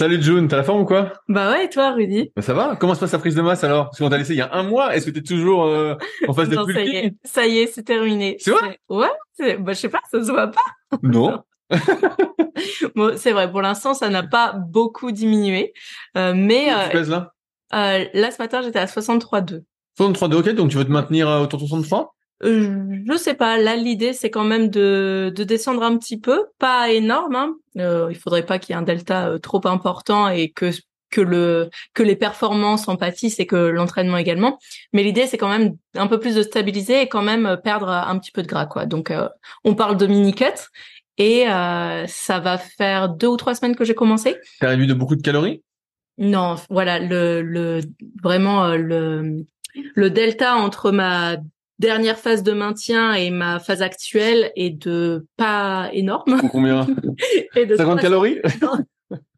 Salut June, t'as la forme ou quoi? Bah ouais, et toi Rudy? Bah Ça va. Comment se passe ta prise de masse alors? Parce qu'on t'a laissé il y a un mois, est-ce que t'es toujours euh, en phase de non, ça y est, ça y est, c'est terminé. C'est vrai? Ouais, bah je sais pas, ça se voit pas. Non. bon, c'est vrai, pour l'instant, ça n'a pas beaucoup diminué. Euh, mais Tu euh, pèses là? euh, là, ce matin, j'étais à 63,2. 63 ok, donc tu veux te maintenir euh, autour de 63 Euh, je sais pas. Là, l'idée, c'est quand même de, de descendre un petit peu, pas énorme. Hein. Euh, il faudrait pas qu'il y ait un delta euh, trop important et que que le que les performances en pâtissent et que l'entraînement également. Mais l'idée, c'est quand même un peu plus de stabiliser et quand même euh, perdre un petit peu de gras, quoi. Donc, euh, on parle de mini cut et euh, ça va faire deux ou trois semaines que j'ai commencé. T'as réduit de beaucoup de calories? Non, voilà le le vraiment le le delta entre ma dernière phase de maintien et ma phase actuelle est de pas énorme. Combien? Et de 50 300 calories?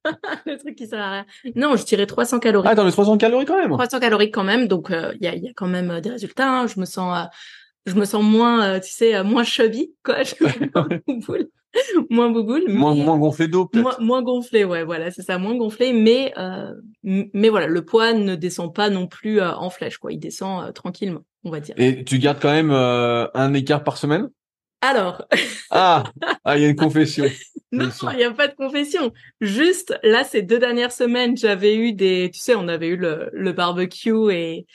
Le truc qui sert à rien. Non, je dirais 300 calories. Ah, dans les 300 calories quand même 300 calories quand même, donc euh, il y, a, y a quand même euh, des résultats. hein. Je me sens, euh, je me sens moins, euh, tu sais, euh, moins chubby, quoi. Je me moins bouboule, moins Moins, moins gonflé d'eau moins, moins gonflé, ouais, voilà, c'est ça, moins gonflé, mais euh, mais voilà, le poids ne descend pas non plus euh, en flèche, quoi. Il descend euh, tranquillement, on va dire. Et tu gardes quand même euh, un écart par semaine? Alors, Ah Ah, il y a une confession. non, il n'y a pas de confession. Juste là, ces deux dernières semaines, j'avais eu des, tu sais, on avait eu le, le barbecue et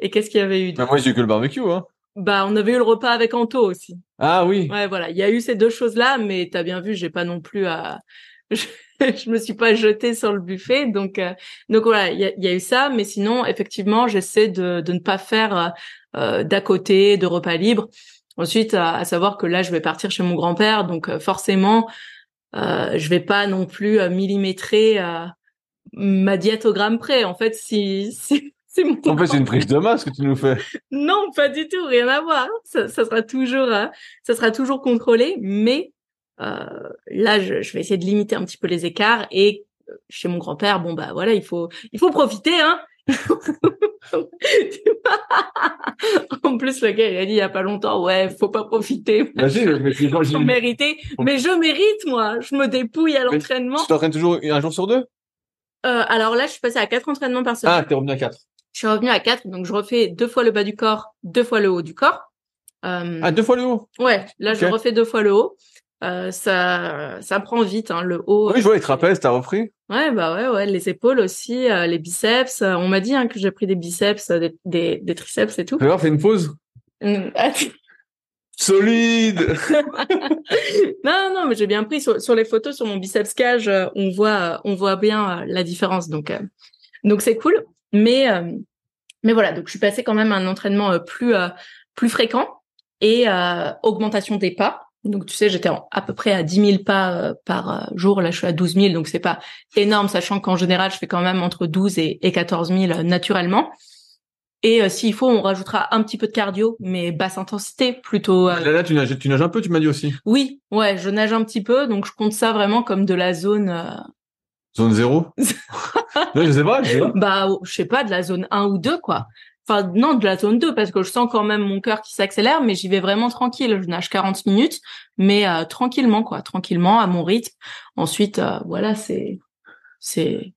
et qu'est-ce qu'il y avait eu Bah, moi, j'ai eu que le barbecue, hein. Bah, on avait eu le repas avec Anto aussi. Ah oui. Ouais, voilà, il y a eu ces deux choses-là, mais t'as bien vu, j'ai pas non plus à, je, je me suis pas jetée sur le buffet, donc euh, donc voilà, il y a, y a eu ça, mais sinon, effectivement, j'essaie de de ne pas faire euh, d'à côté de repas libres. Ensuite, à, à savoir que là, je vais partir chez mon grand-père, donc euh, forcément, euh, je vais pas non plus euh, millimétrer euh, ma diète au gramme près. En fait, si si si mon En fait, c'est une prise de masse que tu nous fais. non, pas du tout, rien à voir. Ça, ça sera toujours, euh, ça sera toujours contrôlé, mais euh, là, je, je vais essayer de limiter un petit peu les écarts. Et euh, chez mon grand-père, bon bah voilà, il faut, il faut profiter, hein. en plus, le gars, il a dit il y a pas longtemps, ouais, faut pas profiter. Vas-y, mais tu quand Faut mériter. Mais je mérite, moi. Je me dépouille à l'entraînement. tu t'entraînes toujours un jour sur deux? Euh, alors là, je suis passée à quatre entraînements par semaine. Ah, t'es revenu à 4. Je suis revenue à quatre, donc je refais deux fois le bas du corps, deux fois le haut du corps. Euh, Ah, deux fois le haut? Ouais, là je refais deux fois le haut. Euh, ça, ça prend vite, hein, le haut. Oui, je vois les trapèzes, t'as repris Ouais, bah ouais, ouais, les épaules aussi, euh, les biceps. Euh, on m'a dit hein, que j'ai pris des biceps, euh, des, des, des triceps et tout. Voir, fais une pause. Mm, Solide non, non, mais j'ai bien pris sur, sur les photos sur mon biceps cage, euh, on voit, euh, on voit bien euh, la différence. Donc, euh, donc c'est cool. Mais, euh, mais voilà, donc je suis passée quand même à un entraînement euh, plus, euh, plus fréquent et euh, augmentation des pas. Donc tu sais, j'étais à peu près à 10 000 pas euh, par jour. Là, je suis à 12 000, donc c'est pas énorme, sachant qu'en général, je fais quand même entre 12 et, et 14 000 euh, naturellement. Et euh, s'il faut, on rajoutera un petit peu de cardio, mais basse intensité, plutôt. euh, Là, là, tu nages, tu nages un peu, tu m'as dit aussi. oui, ouais, je nage un petit peu, donc je compte ça vraiment comme de la zone. euh, Zone 0 Je sais pas, je sais pas. Bah, je sais pas, de la zone 1 ou 2, quoi. Enfin, non, de la zone 2, parce que je sens quand même mon cœur qui s'accélère, mais j'y vais vraiment tranquille. Je nage 40 minutes, mais euh, tranquillement, quoi. Tranquillement, à mon rythme. Ensuite, euh, voilà, c'est... c'est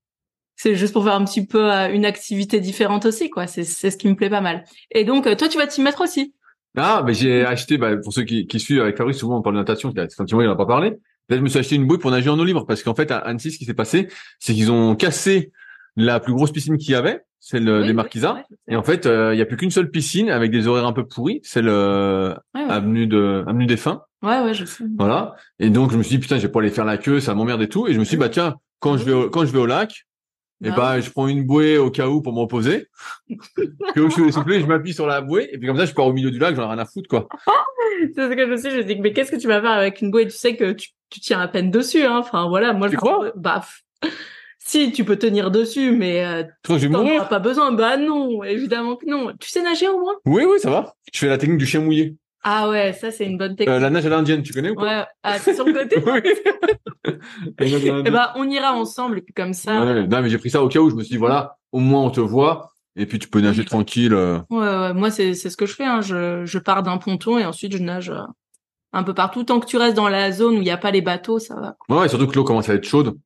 c'est juste pour faire un petit peu euh, une activité différente aussi, quoi. C'est c'est ce qui me plaît pas mal. Et donc, toi, tu vas t'y mettre aussi. Ah, mais j'ai acheté, bah, pour ceux qui, qui suivent avec Fabrice, souvent on parle de natation, c'est un petit moment il en a pas parlé. Là, je me suis acheté une bouée pour nager en eau libre parce qu'en fait, à Annecy, ce qui s'est passé, c'est qu'ils ont cassé la plus grosse piscine qu'il y avait, celle Oui, des oui, Marquisas. ouais, Et en fait, euh, il y a plus qu'une seule piscine avec des horaires un peu pourris, celle euh, ouais, ouais. avenue de avenue des Fins, Ouais, ouais, je sais. voilà. Et donc je me suis dit putain, je vais pas aller faire la queue, ça m'emmerde et tout. Et je me suis dit bah tiens, quand je vais au, quand je vais au lac, et Bah bah je prends une bouée au cas où pour me reposer. que je suis essoufflé, je m'appuie sur la bouée et puis comme ça je pars au milieu du lac, j'en ai rien à foutre quoi. C'est ce que je me suis dit, je me dis, mais qu'est-ce que tu vas faire avec une bouée? Tu sais que tu, tu tiens à peine dessus, hein. Enfin, voilà, moi, Tu je crois? Bah, si, tu peux tenir dessus, mais euh, Tu pas besoin. Bah non, évidemment que non. Tu sais nager au moins? Oui oui, ça va. Je fais la technique du chien mouillé. Ah ouais, ça, c'est une bonne technique. Euh, la nage à l'indienne, tu connais ou pas? Ouais, ah, c'est sur le côté Eh ben, on ira ensemble, et puis comme ça. Ouais, non, mais j'ai pris ça au cas où je me suis dit, voilà, au moins on te voit, et puis tu peux nager tranquille. euh. Ouais, ouais, moi, c'est c'est ce que je fais. Hein. Je, je pars d'un ponton et ensuite, je nage euh, un peu partout. Tant que tu restes dans la zone où il n'y a pas les bateaux, ça va. Ouais, et surtout que l'eau commence à être chaude.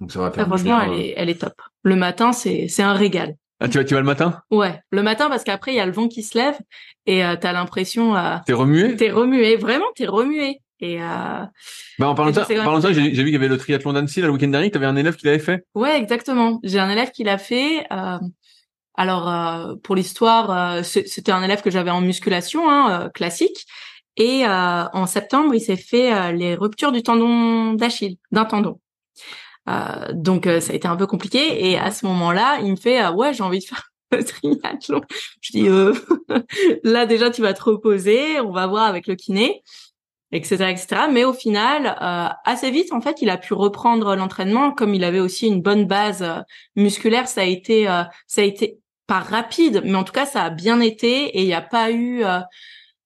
Donc ça va faire du franchement, bien, elle euh. est, elle est top. Le matin, c'est c'est un régal. Ah, tu vas, tu vas le matin? Ouais, le matin parce qu'après il y a le vent qui se lève et euh, t'as l'impression euh, T'es remué? t'es remué, vraiment t'es remué. Et euh, Bah, en parlant de ça, parlant ça, j'ai j'ai vu qu'il y avait le triathlon d'Annecy, là, le week-end dernier, t'avais un élève qui l'avait fait? ouais, exactement. J'ai un élève qui l'a fait. euh, alors euh, pour l'histoire, euh, c'était un élève que j'avais en musculation hein, euh, classique. Et euh, en septembre, il s'est fait euh, les ruptures du tendon d'Achille, d'un tendon. Euh, donc euh, ça a été un peu compliqué. Et à ce moment-là, il me fait euh, ouais, j'ai envie de faire le triathlon. Je dis euh, là déjà tu vas te reposer, on va voir avec le kiné, etc., etc. Mais au final, assez vite en fait, il a pu reprendre l'entraînement comme il avait aussi une bonne base musculaire. Ça a été, ça a été pas rapide, mais en tout cas ça a bien été et il n'y a pas eu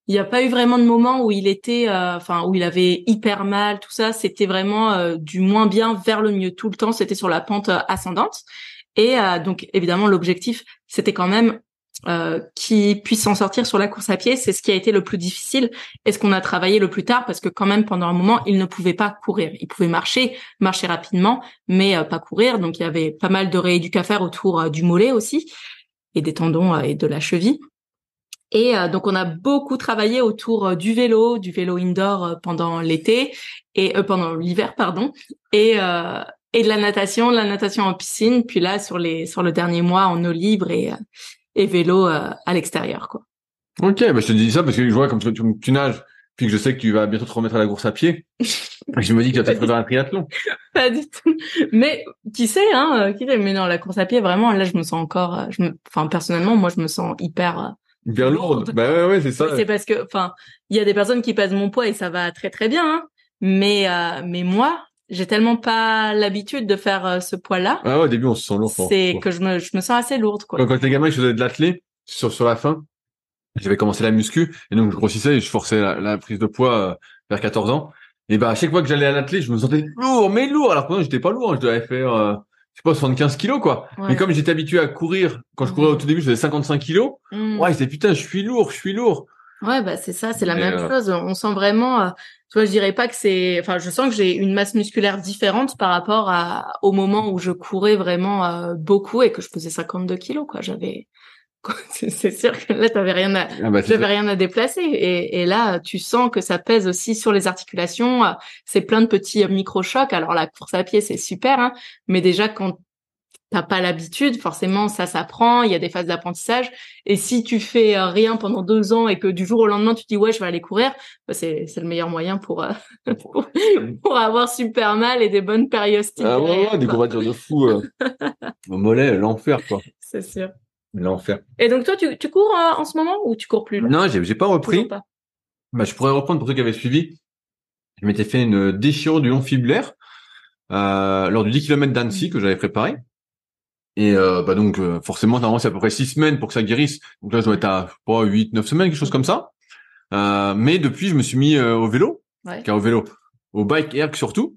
il n'y a pas eu vraiment de moment où il était, euh, enfin où il avait hyper mal, tout ça. C'était vraiment euh, du moins bien vers le mieux tout le temps. C'était sur la pente euh, ascendante. Et euh, donc évidemment l'objectif, c'était quand même euh, qu'il puisse s'en sortir sur la course à pied. C'est ce qui a été le plus difficile et ce qu'on a travaillé le plus tard parce que quand même pendant un moment il ne pouvait pas courir. Il pouvait marcher, marcher rapidement, mais euh, pas courir. Donc il y avait pas mal de rééduc à faire autour du mollet aussi et des tendons et de la cheville. Et euh, donc on a beaucoup travaillé autour euh, du vélo, du vélo indoor euh, pendant l'été et euh, pendant l'hiver pardon, et euh, et de la natation, de la natation en piscine, puis là sur les sur le dernier mois en eau libre et euh, et vélo euh, à l'extérieur quoi. Ok, bah, je te dis ça parce que je vois comme tu, tu, tu nages, puis que je sais que tu vas bientôt te remettre à la course à pied. je me dis que tu vas peut-être faire un triathlon. Pas du tout. Mais qui sait hein, qui sait mais non la course à pied vraiment là je me sens encore je me enfin personnellement moi je me sens hyper Hyper lourde. Lourde. Bah ouais, ouais, c'est ça. C'est parce que, enfin, il y a des personnes qui pèsent mon poids et ça va très très bien, hein. mais euh, mais moi, j'ai tellement pas l'habitude de faire euh, ce poids-là, Ah ouais, au début, on se sent lourd. c'est que je me je me sens assez lourde quoi. Quand, quand j'étais gamin, je faisais de l'athlé sur, sur la fin. J'avais commencé la muscu et donc je grossissais et je forçais la, la prise de poids euh, vers 14 ans. Et bah à chaque fois que j'allais à l'athlé, je me sentais lourd, mais lourd. Alors que non, j'étais pas lourd, hein. je devais faire, euh, je sais pas, 75 kilos quoi. Ouais. Mais comme j'étais habitué à courir, quand je courais au Mhm. tout début, je faisais 55 kilos. Mm. Ouais, c'était putain, je suis lourd, je suis lourd. Ouais, bah c'est ça, c'est la Mais, même euh, chose. On sent vraiment, euh, tu vois, je dirais pas que c'est, enfin, je sens que j'ai une masse musculaire différente par rapport à au moment où je courais vraiment euh, beaucoup et que je faisais 52 kilos quoi. J'avais, c'est sûr que là t'avais rien à, Ah bah, rien à déplacer. Et, et là tu sens que ça pèse aussi sur les articulations. Euh, c'est plein de petits euh, micro-chocs. Alors la course à pied c'est super hein, mais déjà quand t'as pas l'habitude forcément ça s'apprend. Il y a des phases d'apprentissage. Et si tu fais euh, rien pendant deux ans et que du jour au lendemain tu te dis ouais je vais aller courir bah, c'est c'est le meilleur moyen pour, euh, pour pour avoir super mal et des bonnes périostites Ah ouais, ouais, des courbatures de fou. Euh. Au mollet, l'enfer quoi. c'est sûr L'enfer. et donc toi tu tu cours euh, en ce moment ou tu cours plus? Là Non, j'ai j'ai pas repris. Pas. Bah, je pourrais reprendre pour ceux qui avaient suivi. Je m'étais fait une déchirure du long fibulaire euh, lors du 10 km d'Annecy que j'avais préparé. Et euh, bah donc euh, forcément normalement c'est à peu près 6 semaines pour que ça guérisse. Donc là je dois être à je sais pas 8 9 semaines quelque chose comme ça. Euh, mais depuis je me suis mis euh, au vélo, Ouais. car au vélo, au bike erg surtout.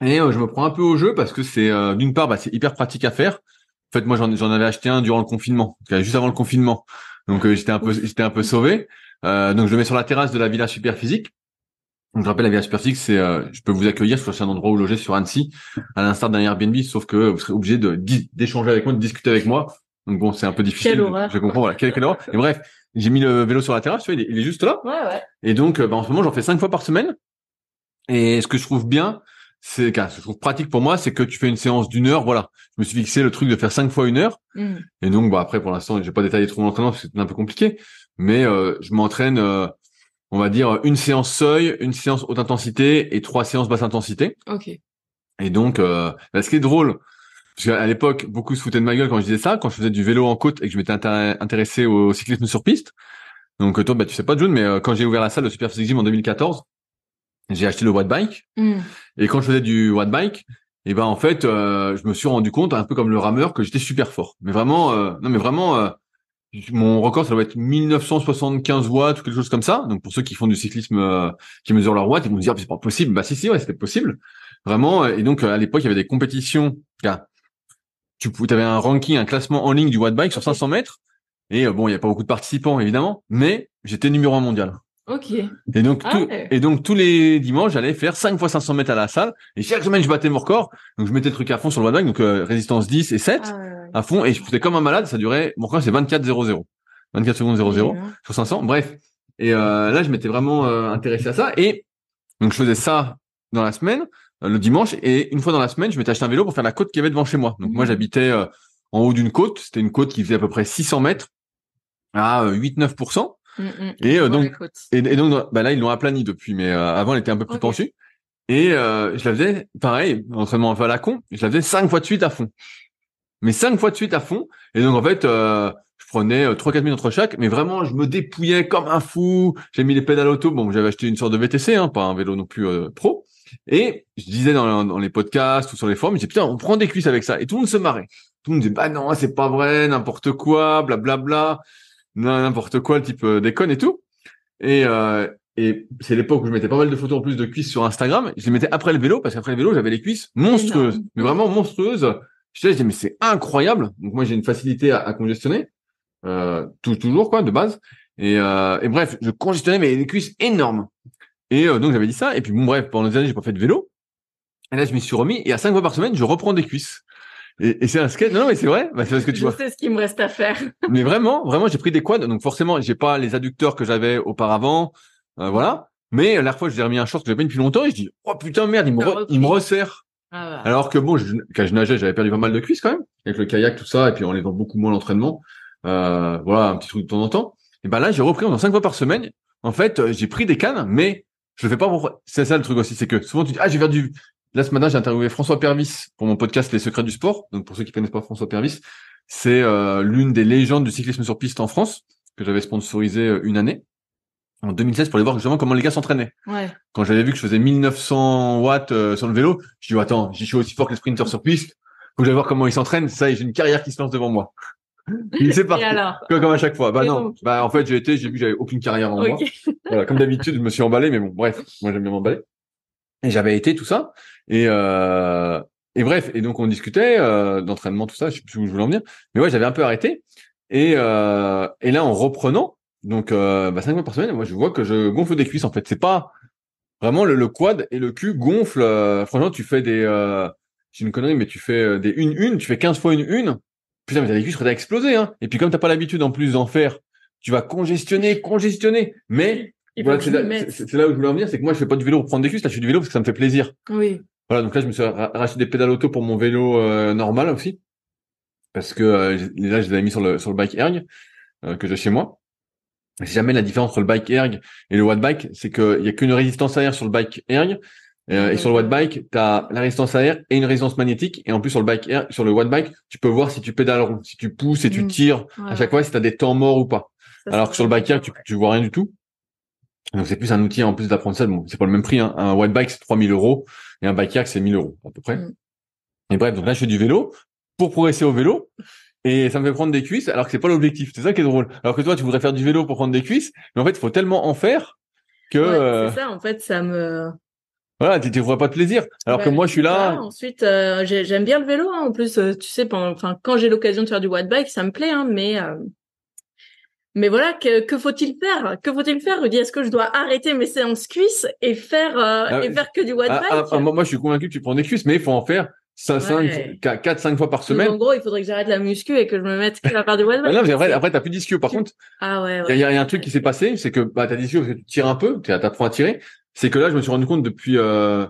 Et je me prends un peu au jeu parce que c'est d'une part, bah, c'est hyper pratique à faire. En fait, moi, j'en, avais acheté un durant le confinement, juste avant le confinement. Donc, j'étais un peu, j'étais un peu sauvé. donc, je le mets sur la terrasse de la Villa Super Physique. Donc, je rappelle, la Villa Superphysique, c'est, je peux vous accueillir, je un endroit où loger sur Annecy, à l'instar d'un Airbnb, sauf que vous serez obligé de, d'échanger avec moi, de discuter avec moi. Donc bon, c'est un peu difficile. Quelle horreur. Je comprends, voilà, quelle, quelle horreur. Et bref, j'ai mis le vélo sur la terrasse, tu vois, il est, juste là. Ouais, ouais. Et donc, bah, en ce moment, j'en fais cinq fois par semaine. Et ce que je trouve bien, c'est, ce que je trouve pratique pour moi, c'est que tu fais une séance d'une heure, voilà. Je me suis fixé le truc de faire cinq fois une heure. Mm. Et donc, bah, après, pour l'instant, j'ai pas détaillé trop mon entraînement parce que c'est un peu compliqué. Mais euh, je m'entraîne, euh, on va dire, une séance seuil, une séance haute intensité et trois séances basse intensité. Ok. Et donc, euh, bah, ce qui est drôle, parce qu'à l'époque, beaucoup se foutaient de ma gueule quand je disais ça, quand je faisais du vélo en côte et que je m'étais intéressé au cyclisme sur piste. Donc toi, bah, tu sais pas June, mais euh, quand j'ai ouvert la salle de Super Physique Gym en 2014, j'ai acheté le watt bike. Mm. Et quand je faisais du watt bike, et eh ben en fait, euh, je me suis rendu compte, un peu comme le rameur, que j'étais super fort. Mais vraiment, euh, non mais vraiment, mon record ça doit être 1975 watts ou quelque chose comme ça. Donc pour ceux qui font du cyclisme, qui mesurent leur watts, ils vont se dire c'est pas possible. Bah si si ouais, c'était possible, vraiment. Et donc à l'époque il y avait des compétitions tu avais un ranking, un classement en ligne du watt bike sur 500 mètres. Et euh, bon, il n'y a pas beaucoup de participants évidemment, mais j'étais numéro un mondial. Ok. Et donc, Ah tout- ouais. et donc tous les dimanches, j'allais faire 5 fois 500 mètres à la salle. Et chaque semaine, je battais mon record. Donc je mettais le truc à fond sur le bike, donc euh, résistance 10 et 7 Ah, ouais, ouais. à fond. Et je faisais comme un malade. Ça durait. Mon record c'est 24 0 24 secondes 00 Oui, hein. sur 500. Bref. Et euh, là, je m'étais vraiment euh, intéressé à ça. Et donc, je faisais ça dans la semaine, euh, le dimanche. Et une fois dans la semaine, je m'étais acheté un vélo pour faire la côte qu'il y avait devant chez moi. Donc, moi, Mhm. j'habitais euh, en haut d'une côte. C'était une côte qui faisait à peu près 600 mètres à euh, 8-9%. Mm, mm. Et, euh, donc. Et, et donc, bah là, ils l'ont aplani depuis. Mais euh, avant, elle était un peu plus Ok. pentue. Et euh, je la faisais, pareil, entraînement un peu à la con. Je la faisais cinq fois de suite à fond. Mais cinq fois de suite à fond. Et donc, en fait... Euh, je prenais euh, 3-4 minutes entre chaque, mais vraiment, je me dépouillais comme un fou. J'ai mis les pédales auto. Bon, j'avais acheté une sorte de VTC, hein, pas un vélo non plus euh, pro. Et je disais dans, dans les podcasts ou sur les forums, je disais, putain, on prend des cuisses avec ça. Et tout le monde se marrait. Tout le monde disait, bah non, c'est pas vrai, n'importe quoi, blablabla, n'importe quoi, le type euh, déconne et tout. Et, euh, et c'est l'époque où je mettais pas mal de photos en plus de cuisses sur Instagram. Je les mettais après le vélo, parce qu'après le vélo, j'avais les cuisses monstrueuses. Mais vraiment monstrueuses. Je disais, mais c'est incroyable. Donc moi, j'ai une facilité à, à congestionner euh, tout- toujours quoi de base et, euh, et bref je congestionnais mais les cuisses énormes et euh, donc j'avais dit ça et puis bon bref pendant des années j'ai pas fait de vélo et là je m'y suis remis et à cinq fois par semaine je reprends des cuisses et, et c'est un skate. Non, non mais c'est vrai. Bah, c'est parce que tu Je vois. sais ce qu'il me reste à faire. mais vraiment vraiment j'ai pris des quads. Donc forcément j'ai pas les adducteurs que j'avais auparavant. Euh, voilà. Mais la dernière fois j'ai remis un short que j'avais pas depuis longtemps et je dis oh putain merde il me, re- il me resserre. Ah, alors que bon, je, quand je nageais, j'avais perdu pas mal de cuisses quand même, avec le kayak, tout ça, et puis en faisant beaucoup moins l'entraînement. Euh, voilà, un petit truc de temps en temps. Et ben là, j'ai repris en cinq fois par semaine. En fait, euh, j'ai pris des cannes, mais je le fais pas pour... C'est ça le truc aussi, c'est que souvent tu dis, ah, je vais faire du... Là, ce matin, j'ai interviewé François Pervis pour mon podcast Les Secrets du Sport. Donc, pour ceux qui connaissent pas François Pervis, c'est euh, l'une des légendes du cyclisme sur piste en France, que j'avais sponsorisé euh, une année, en 2016, pour aller voir justement comment les gars s'entraînaient Ouais. quand j'avais vu que je faisais 1900 watts euh, sur le vélo, je dis attends, j'y suis aussi fort que les sprinters sur piste. Faut que j'aille voir comment ils s'entraînent. Ça, y est, j'ai une carrière qui se lance devant moi. Et c'est Et parti. alors Comme à chaque fois. Bah Et non. donc Bah en fait, j'ai été, j'ai vu que j'avais aucune carrière en moi. Voilà, comme d'habitude, je me suis emballé, mais bon, bref, moi j'aime bien m'emballer. Et j'avais été tout ça. Et euh, et bref, et donc on discutait euh, d'entraînement, tout ça. Je sais plus où je voulais en venir, mais ouais, j'avais un peu arrêté. Et euh, et là, en reprenant, donc euh, bah, cinq fois par semaine, moi je vois que je gonfle des cuisses. En fait, c'est pas vraiment le, le quad et le cul gonflent. euh, franchement, tu fais des, euh, j'ai une connerie, mais tu fais des une une, tu fais 15 fois une une. Putain, mais t'as les cuisses à exploser, hein. Et puis comme t'as pas l'habitude en plus d'en faire, tu vas congestionner, congestionner. Mais Il voilà, c'est là, là où je voulais en venir, c'est que moi je fais pas du vélo pour prendre des cuisses, là je fais du vélo parce que ça me fait plaisir. Oui. Voilà, donc là je me suis ra- racheté des pédales auto pour mon vélo euh, normal aussi, parce que euh, là je les avais mis sur le sur le bike erg euh, que j'ai chez moi. Si jamais la différence entre le bike erg et le watt bike, c'est qu'il y a qu'une résistance à air sur le bike erg. euh, et sur le watt bike, tu as la résistance à air et une résistance magnétique. Et en plus, sur le bike air, sur le watt bike, tu peux voir si tu pédales rond, si tu pousses et tu Mm. tires à Ouais. chaque fois, si tu as des temps morts ou pas. Ça, Alors que sur le bike air, tu, tu vois rien du tout. Donc c'est plus un outil en plus d'apprentissage. Bon, c'est pas le même prix. Hein. Un watt bike c'est 3000 euros et un bike air c'est 1000 euros à peu près. Mm. Et bref, donc là je fais du vélo pour progresser au vélo et ça me fait prendre des cuisses alors que c'est pas l'objectif. C'est ça qui est drôle. Alors que toi tu voudrais faire du vélo pour prendre des cuisses, mais en fait il faut tellement en faire que Ouais, euh, C'est ça, en fait, ça me. Voilà, tu ne vois pas de plaisir. Alors que Bah, moi, je suis là. Ensuite, euh, j'ai- j'aime bien le vélo. hein. En plus, euh, tu sais, pendant, enfin, quand j'ai l'occasion de faire du watt bike, ça me plaît. Hein, mais, mais voilà, que, que faut-il faire? Que faut-il faire? Rudy Est-ce que je dois arrêter mes séances cuisses et faire euh, Ah, et faire que du watt Ah, bike? ah, moi, je suis convaincu que tu prends des cuisses, mais il faut en faire 5, Ouais. 4, 5 fois par Donc, semaine. En gros, il faudrait que j'arrête la muscu et que je me mette que à faire du watt Ah bike. non, mais après, après, t'as plus d'ischio. Par contre, Ah ouais, il y, a- ouais. il y a un truc qui s'est passé, c'est que, bah, t'as d'ischio parce que tu tires un peu, tu apprends à tirer. C'est que là, je me suis rendu compte depuis, euh,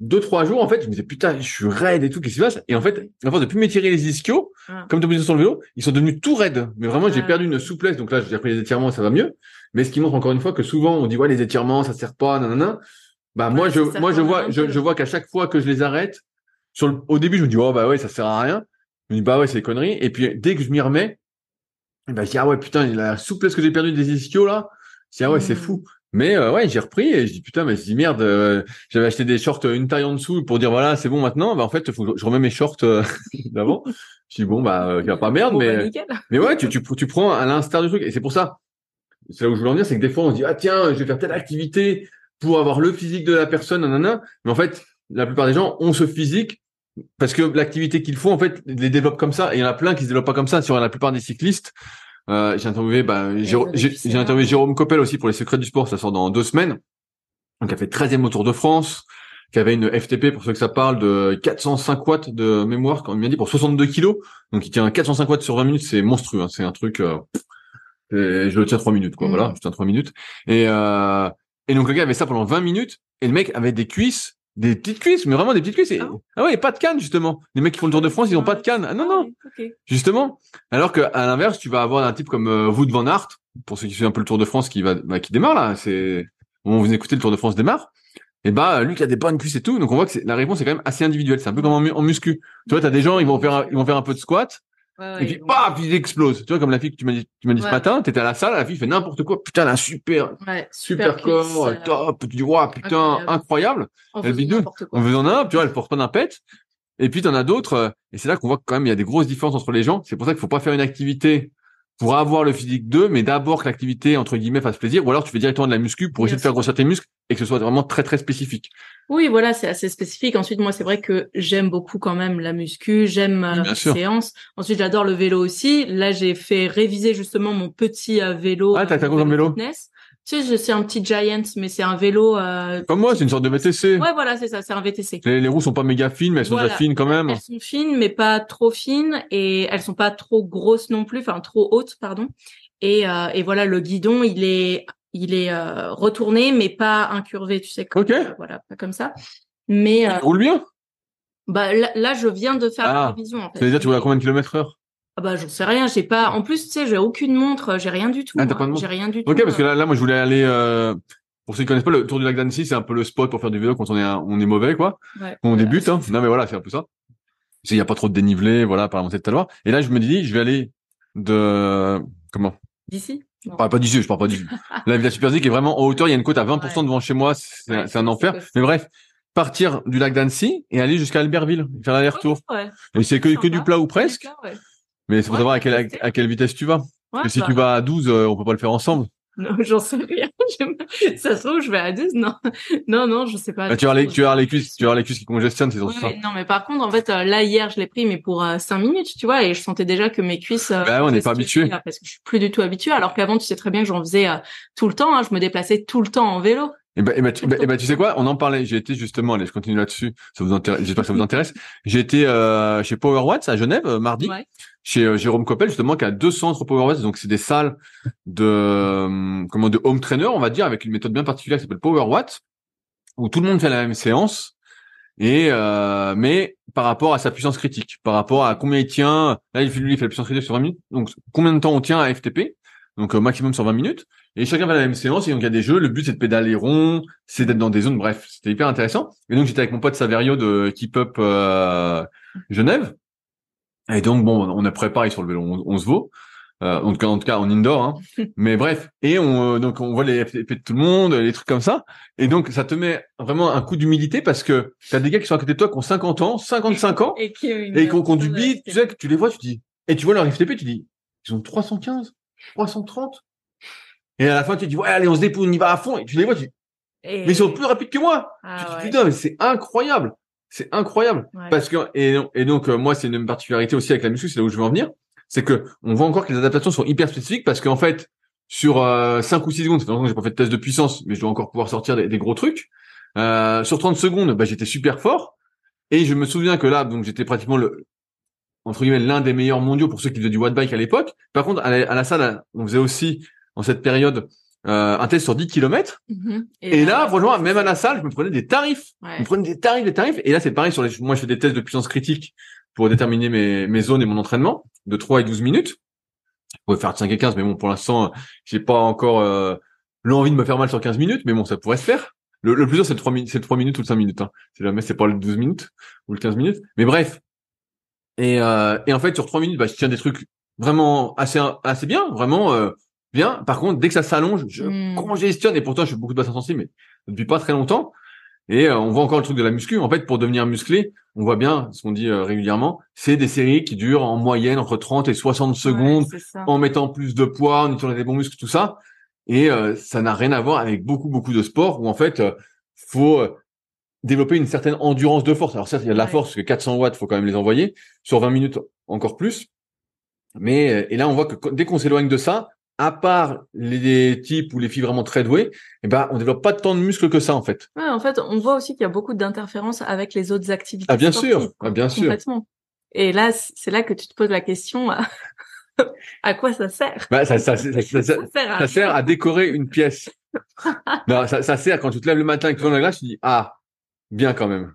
deux, trois jours, en fait, je me disais, putain, je suis raide et tout, qu'est-ce qui se passe? Et en fait, à force de plus m'étirer les ischios, Ah. comme tu position sur le vélo, ils sont devenus tout raides. Mais vraiment, j'ai Ah. perdu une souplesse. Donc là, j'ai repris les étirements, ça va mieux. Mais ce qui montre encore une fois que souvent, on dit, ouais, les étirements, ça sert pas, nanana. Bah, moi, je, moi, je vois, je, je vois qu'à chaque fois que je les arrête, sur le, au début, je me dis, oh, bah ouais, ça sert à rien. Je me dis, bah ouais, c'est des conneries. Et puis, dès que je m'y remets, bah, je dis, ah ouais, putain, la souplesse que j'ai perdue des ischios, là, c'est, ah ouais, c'est Mm. fou. Mais, euh, ouais, j'ai repris et je dis, putain, mais je dis, merde, euh, j'avais acheté des shorts euh, une taille en dessous pour dire, voilà, c'est bon maintenant. Bah, en fait, faut que je remets mes shorts euh, d'avant. Je dis, bon, bah, euh, pas merde, Bon, bah, mais, mais ouais, tu, tu, tu prends à l'instar du truc. Et c'est pour ça, c'est là où je voulais en venir, c'est que des fois, on se dit, ah tiens, je vais faire telle activité pour avoir le physique de la personne, nanana. Mais en fait, la plupart des gens ont ce physique parce que l'activité qu'ils font, en fait, les développent comme ça. Et il y en a plein qui se développent pas comme ça sur la plupart des cyclistes. Euh, j'ai interviewé, bah, Jérô- avaient j'ai interviewé Jérôme Coppel aussi pour les secrets du sport. Ça sort dans deux semaines. Donc, il a fait 13e au Tour de France, qui avait une FTP, pour ceux que ça parle, de 405 watts de mémoire, quand il m'a dit, pour 62 kilos. Donc, il tient 405 watts sur 20 minutes, c'est monstrueux. hein. C'est un truc, euh, et je le tiens 3 minutes, quoi. Mm. Voilà, je tiens 3 minutes. Et, euh, et donc, le gars avait ça pendant 20 minutes, et le mec avait des cuisses, des petites cuisses, mais vraiment des petites cuisses. Et, Ah ah ouais, pas de canne, justement. Les mecs qui font le Tour de France, ils ont pas de canne. Ah non, non. ouais, ok. Justement. Alors que à l'inverse, tu vas avoir un type comme euh, Wout van Aert, pour ceux qui suivent un peu le Tour de France, qui va, bah, qui démarre là. C'est, on vous écoutez le Tour de France démarre. Et bah, lui qui a des bonnes cuisses et tout. Donc on voit que c'est- la réponse est quand même assez individuelle. C'est un peu comme en, mu- en muscu. Tu vois, t'as des gens, ils vont faire, un- ils vont faire un peu de squat. Ouais, ouais, et puis, paf, ils explosent. Tu vois, comme la fille que tu m'as dit, tu m'as dit ce matin, t'étais à la salle, la fille fait n'importe quoi. Putain, elle a un super, super, corps, euh, top. Tu dis, waouh, putain, incroyable. en Elle bidouille. en un, tu vois, elle porte pas d'impète. Et puis, t'en as d'autres, euh, et c'est là qu'on voit que quand même, il y a des grosses différences entre les gens. C'est pour ça qu'il faut pas faire une activité pour avoir le physique d'eux, mais d'abord que l'activité, entre guillemets, fasse plaisir, ou alors tu fais directement de la muscu pour essayer de faire grossir tes muscles et que ce soit vraiment très, très spécifique. Oui, voilà, c'est assez spécifique. Ensuite, moi, c'est vrai que j'aime beaucoup quand même la muscu, j'aime euh, Oui, sûr. séances. Ensuite, j'adore le vélo aussi. Là, j'ai fait réviser justement mon petit euh, vélo. Ah, t'as- euh, t'as mon quoi comme vélo? fitness. Tu sais, c'est un petit Giant, mais c'est un vélo. euh, Comme moi, c'est une sorte de VTC. Ouais, voilà, c'est ça, c'est un VTC. Les, les roues sont pas méga fines, mais elles sont Voilà. déjà fines quand même. Elles sont fines, mais pas trop fines, et elles sont pas trop grosses non plus, enfin trop hautes, pardon. Et, euh, et voilà, le guidon, il est, il est euh, retourné, mais pas incurvé, tu sais. Comme, Ok. voilà, pas comme ça. Mais roules bien? bah là, là, je viens de faire la Ah, révision. En fait. Ça veut dire, tu roules à combien de kilomètres heure? Ah bah j'en sais rien, j'ai pas. En plus, tu sais, j'ai aucune montre, j'ai rien du tout. Ah, J'ai rien du tout. Ok, parce que là, là, moi, je voulais aller, euh, pour ceux qui connaissent pas, le Tour du lac d'Annecy, c'est un peu le spot pour faire du vélo quand on est, un- on est mauvais, quoi. Ouais. Quand on Voilà. débute, hein. Non, mais voilà, c'est un peu ça. Il y a pas trop de dénivelé, voilà, par la montée de l'heure. Et là, je me dis, je vais aller de, comment? D'ici? Non. Je parle pas d'ici, je parle pas d'ici. La Villa Superzik est vraiment en hauteur, il y a une côte à 20% Ouais. devant chez moi, c'est Ouais, un enfer. Mais bref, partir du lac d'Annecy et aller jusqu'à Albertville, faire l'aller-retour. Ouais. Et c'est que, que du plat ou presque. Mais c'est pour Ouais, savoir à quelle, à quelle vitesse tu vas. Ouais, Parce que si bah, tu vas à 12, euh, on peut pas le faire ensemble. Non, j'en sais rien. Ça se trouve, je vais à 12. Non, non, non, je sais pas. Bah, tu vas les, tu vas les cuisses, tu vas les cuisses qui congestionnent, c'est Ouais, ça. non, mais par contre, en fait, euh, là, hier, je l'ai pris, mais pour euh, 5 minutes, tu vois, et je sentais déjà que mes cuisses... euh, Bah on n'est pas habitué. Parce que je suis plus du tout habituée, alors qu'avant, tu sais très bien que j'en faisais euh, tout le temps. hein, je me déplaçais tout le temps en vélo. Et ben, et ben, tu, ben, et ben, tu sais quoi, on en parlait. J'ai été justement, allez, je continue là-dessus. Ça vous intéresse, j'espère que ça vous intéresse. J'ai été euh, chez Power Watts à Genève mardi, Ouais. Chez euh, Jérôme Coppel justement, qui a deux centres Power Watts. Donc c'est des salles de euh, comment de home trainer, on va dire, avec une méthode bien particulière qui s'appelle Power Watts, où tout le monde fait la même séance. Et euh, mais par rapport à sa puissance critique, par rapport à combien il tient, là il fait, lui, il fait la puissance critique sur 20 minutes, donc combien de temps on tient à FTP, donc au maximum sur 20 minutes, et chacun fait la même séance, et donc il y a des jeux, le but c'est de pédaler rond, c'est d'être dans des zones, bref, c'était hyper intéressant. Et donc j'étais avec mon pote Saverio de Keep Up euh, Genève, et donc bon, on a préparé sur le vélo, on, on se vaut. Euh, en tout cas, en tout cas, en indoor, hein. mais bref. Et on, euh, donc, on voit les FTP de tout le monde, les trucs comme ça. Et donc, ça te met vraiment un coup d'humilité parce que t'as des gars qui sont à côté de toi qui ont 50 ans, 55 ans, Et qui, et qui ont qui ont du bide, tu sais, que tu les vois, tu dis, et tu vois leur FTP, tu dis, ils ont 315, 330. Et à la fin, tu dis, ouais, allez, on se dépouille, on y va à fond. Et tu les vois, tu dis, Et... Mais ils sont plus rapides que moi. Ah, Tu dis, ouais. Putain, mais c'est incroyable. C'est incroyable. Ouais. Parce que et, et donc euh, moi c'est une particularité aussi avec la muscu, c'est là où je veux en venir, c'est que on voit encore que les adaptations sont hyper spécifiques parce qu'en fait sur euh, 5 ou 6 secondes, que j'ai pas fait de test de puissance, mais je dois encore pouvoir sortir des, des gros trucs. Euh, sur 30 secondes, bah, j'étais super fort et je me souviens que là donc j'étais pratiquement le entre guillemets l'un des meilleurs mondiaux pour ceux qui faisaient du watt bike à l'époque. Par contre à la, à la salle, on faisait aussi en cette période euh, un test sur 10 km Mhm. et, là, franchement, même à la salle, je me prenais des tarifs. Ouais. Je me prenais des tarifs, des tarifs. Et là, c'est pareil sur les, moi, je fais des tests de puissance critique pour déterminer mes, mes zones et mon entraînement de 3 et 12 minutes. Je pourrais faire de 5 et 15, mais bon, pour l'instant, j'ai pas encore, euh, l'envie de me faire mal sur 15 minutes, mais bon, ça pourrait se faire. Le, le plus dur, c'est le 3 minutes, c'est le 3 minutes ou le 5 minutes, hein. C'est jamais, c'est pas le 12 minutes ou le 15 minutes. Mais bref. Et, euh, et en fait, sur 3 minutes, bah, je tiens des trucs vraiment assez, assez bien, vraiment, euh, bien. Par contre, dès que ça s'allonge, je Mm. congestionne et pourtant je fais beaucoup de bassin sensible, mais depuis pas très longtemps. Et euh, on voit encore le truc de la muscu. En fait, pour devenir musclé, on voit bien ce qu'on dit euh, régulièrement, c'est des séries qui durent en moyenne entre 30 et 60 secondes, Ouais, en mettant plus de poids, en utilisant des bons muscles, tout ça. Et euh, ça n'a rien à voir avec beaucoup beaucoup de sports où en fait, euh, faut euh, développer une certaine endurance de force. Alors certes, il y a de la Ouais. force, parce que 400 watts, faut quand même les envoyer sur 20 minutes encore plus. Mais euh, et là, on voit que dès qu'on s'éloigne de ça, à part les types ou les filles vraiment très douées, eh ben, on développe pas tant de muscles que ça en fait. Ouais, en fait, on voit aussi qu'il y a beaucoup d'interférences avec les autres activités. Ah bien sûr, sportives, ah bien sûr. Complètement. Et là, c'est là que tu te poses la question à, à quoi ça sert? Bah, ça, ça, ça, sert à ça sert rien. à décorer une pièce. non, ça, ça sert quand tu te lèves le matin et que tu vois la glace, tu dis ah bien quand même.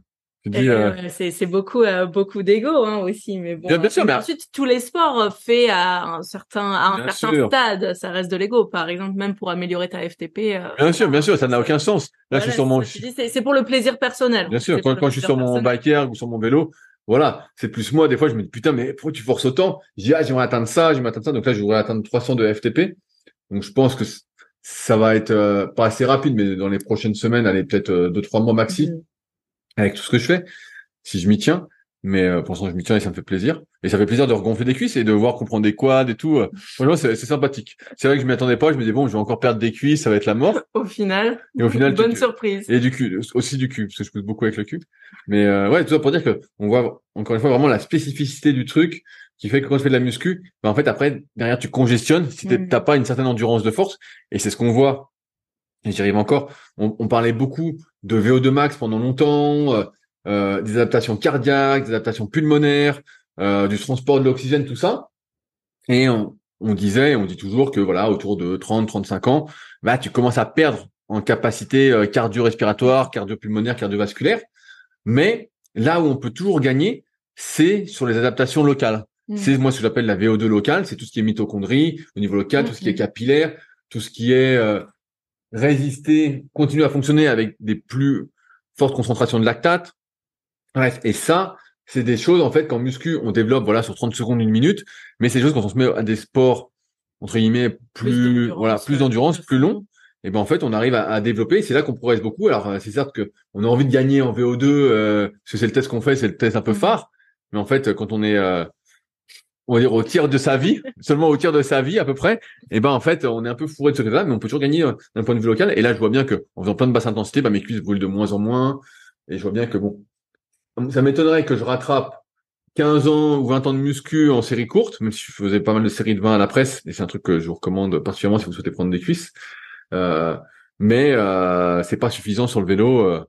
Euh, euh, c'est c'est beaucoup euh, beaucoup d'ego hein, aussi mais bon Bien- bien sûr, mais mais- ensuite tous les sports euh, faits à un certain à un Bien certain sûr. stade ça reste de l'ego par exemple même pour améliorer ta FTP euh, bien sûr, bien sûr, ça n'a aucun sens. Là, je suis sur mon, c'est- pour le plaisir personnel Bien sûr, quand, quand je suis sur mon biker ou sur mon vélo, voilà, c'est plus moi. Des fois, je me dis putain, mais pourquoi tu forces autant? Je dis ah, j'aimerais atteindre ça, j'aimerais atteindre ça. Donc là, je voudrais atteindre 300 de FTP. Donc je pense que ça va être euh, pas assez rapide, mais dans les prochaines semaines, allez peut-être euh, deux trois mois maxi Mhm. Avec tout ce que je fais, si je m'y tiens. Mais euh, pour l'instant, je m'y tiens et ça me fait plaisir. Et ça fait plaisir de regonfler des cuisses et de voir qu'on prend des quads et tout. euh. Franchement, c'est c'est sympathique. C'est vrai que je m'y attendais pas. Je me dis bon, je vais encore perdre des cuisses, ça va être la mort. au final Et au final, bonne tu- surprise et du cul, aussi du cul, parce que je pousse beaucoup avec le cul. Mais euh, ouais, tout ça pour dire que on voit encore une fois vraiment la spécificité du truc qui fait que quand tu fais de la muscu, bah en fait après derrière tu congestionnes si Mhm. t'as pas une certaine endurance de force. Et c'est ce qu'on voit. J'y arrive encore. On, on parlait beaucoup de VO2 max pendant longtemps, euh, euh, des adaptations cardiaques, des adaptations pulmonaires, euh, du transport de l'oxygène, tout ça. Et on, on disait, on dit toujours que voilà, autour de 30-35 ans, bah tu commences à perdre en capacité cardio-respiratoire, cardio-pulmonaire, cardiovasculaire. Mais là où on peut toujours gagner, c'est sur les adaptations locales. Mhm. C'est moi ce que j'appelle la VO2 locale, c'est tout ce qui est mitochondrie au niveau local, tout ce qui est Mhm. capillaire, tout ce qui est euh, résister, continuer à fonctionner avec des plus fortes concentrations de lactate. Bref, et ça, c'est des choses en fait qu'en muscu on développe voilà sur 30 secondes une minute, mais c'est des choses quand on se met à des sports entre guillemets plus voilà plus d'endurance, de plus long. Et ben en fait on arrive à, à développer. C'est là qu'on progresse beaucoup. Alors euh, c'est certes que on a envie de gagner en VO2 euh, parce que c'est le test qu'on fait, c'est le test un peu Mhm. phare. Mais en fait quand on est euh, on va dire au tiers de sa vie, seulement au tiers de sa vie à peu près, et ben en fait on est un peu fourré de ce côté-là, mais on peut toujours gagner euh, d'un point de vue local. Et là je vois bien que en faisant plein de basses intensités, bah, mes cuisses brûlent de moins en moins. Et je vois bien que bon, ça m'étonnerait que je rattrape 15 ans ou 20 ans de muscu en série courte, même si je faisais pas mal de séries de 20 à la presse, et c'est un truc que je vous recommande particulièrement si vous souhaitez prendre des cuisses. Euh, mais euh, c'est pas suffisant sur le vélo euh,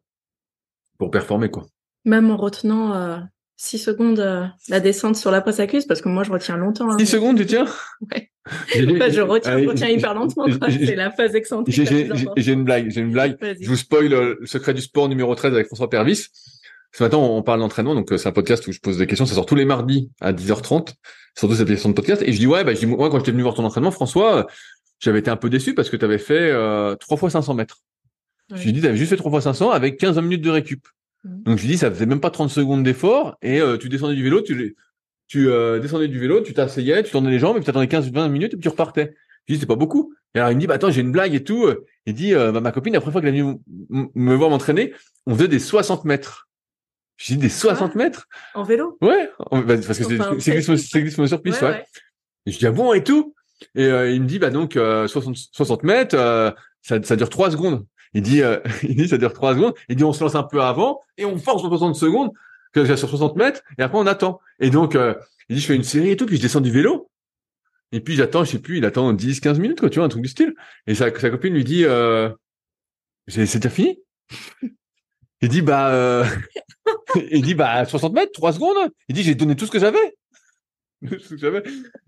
pour performer quoi. même en retenant euh, 6 secondes euh, la descente sur la presse cuisse parce que moi je retiens longtemps hein. 10 secondes, tu tiens? Ouais. Enfin, je retiens, je j'ai- retiens hyper lentement c'est la phase excentrique J'ai une blague, j'ai une blague. Je vous spoil euh, le secret du sport numéro 13 avec François Pervis. Ce matin, on parle d'entraînement, donc euh, c'est un podcast où je pose des questions. Ça sort tous les mardis à 10h30 sur deux applications de podcast. Et je dis ouais, bah, je dis moi quand j'étais venu voir ton entraînement, François, euh, j'avais été un peu déçu parce que tu avais fait euh, 3 fois 500 mètres. Ouais. Je lui dis t'avais juste fait 3 fois 500 avec 15 minutes de récup. Mhm. Donc je dis ça faisait même pas 30 secondes d'effort et euh, tu descendais du vélo, tu tu euh, descendais du vélo, tu t'asseyais, tu tournais les jambes et puis t'attendais 15-20 minutes et puis tu repartais. Je dis c'est pas beaucoup. Et alors il me dit bah attends j'ai une blague et tout. Il dit euh, bah, ma copine la première fois qu'elle m- me voir m'entraîner, on faisait des 60 mètres. Je dis des 60 mètres? En vélo? Ouais, bah, parce que c'est Enfin, c'est cyclisme, presque. cyclisme sur piste, Ouais, ouais. ouais. Et je dis ah bon et tout? Et euh, il me dit bah donc euh, 60, 60 mètres, euh, ça, ça dure 3 secondes. Il dit, euh, il dit, ça dure trois secondes. Il dit, on se lance un peu avant et on force sur 60 secondes, que sur 60 mètres, et après on attend. Et donc, euh, il dit, je fais une série et tout, puis je descends du vélo. Et puis j'attends, je sais plus, il attend 10, 15 minutes, quoi, tu vois, un truc du style. Et sa, sa copine lui dit, euh, c'est déjà fini? Il dit, bah, euh... il dit, bah, 60 mètres, 3 secondes. Il dit, j'ai donné tout ce que j'avais. tout ce que j'avais.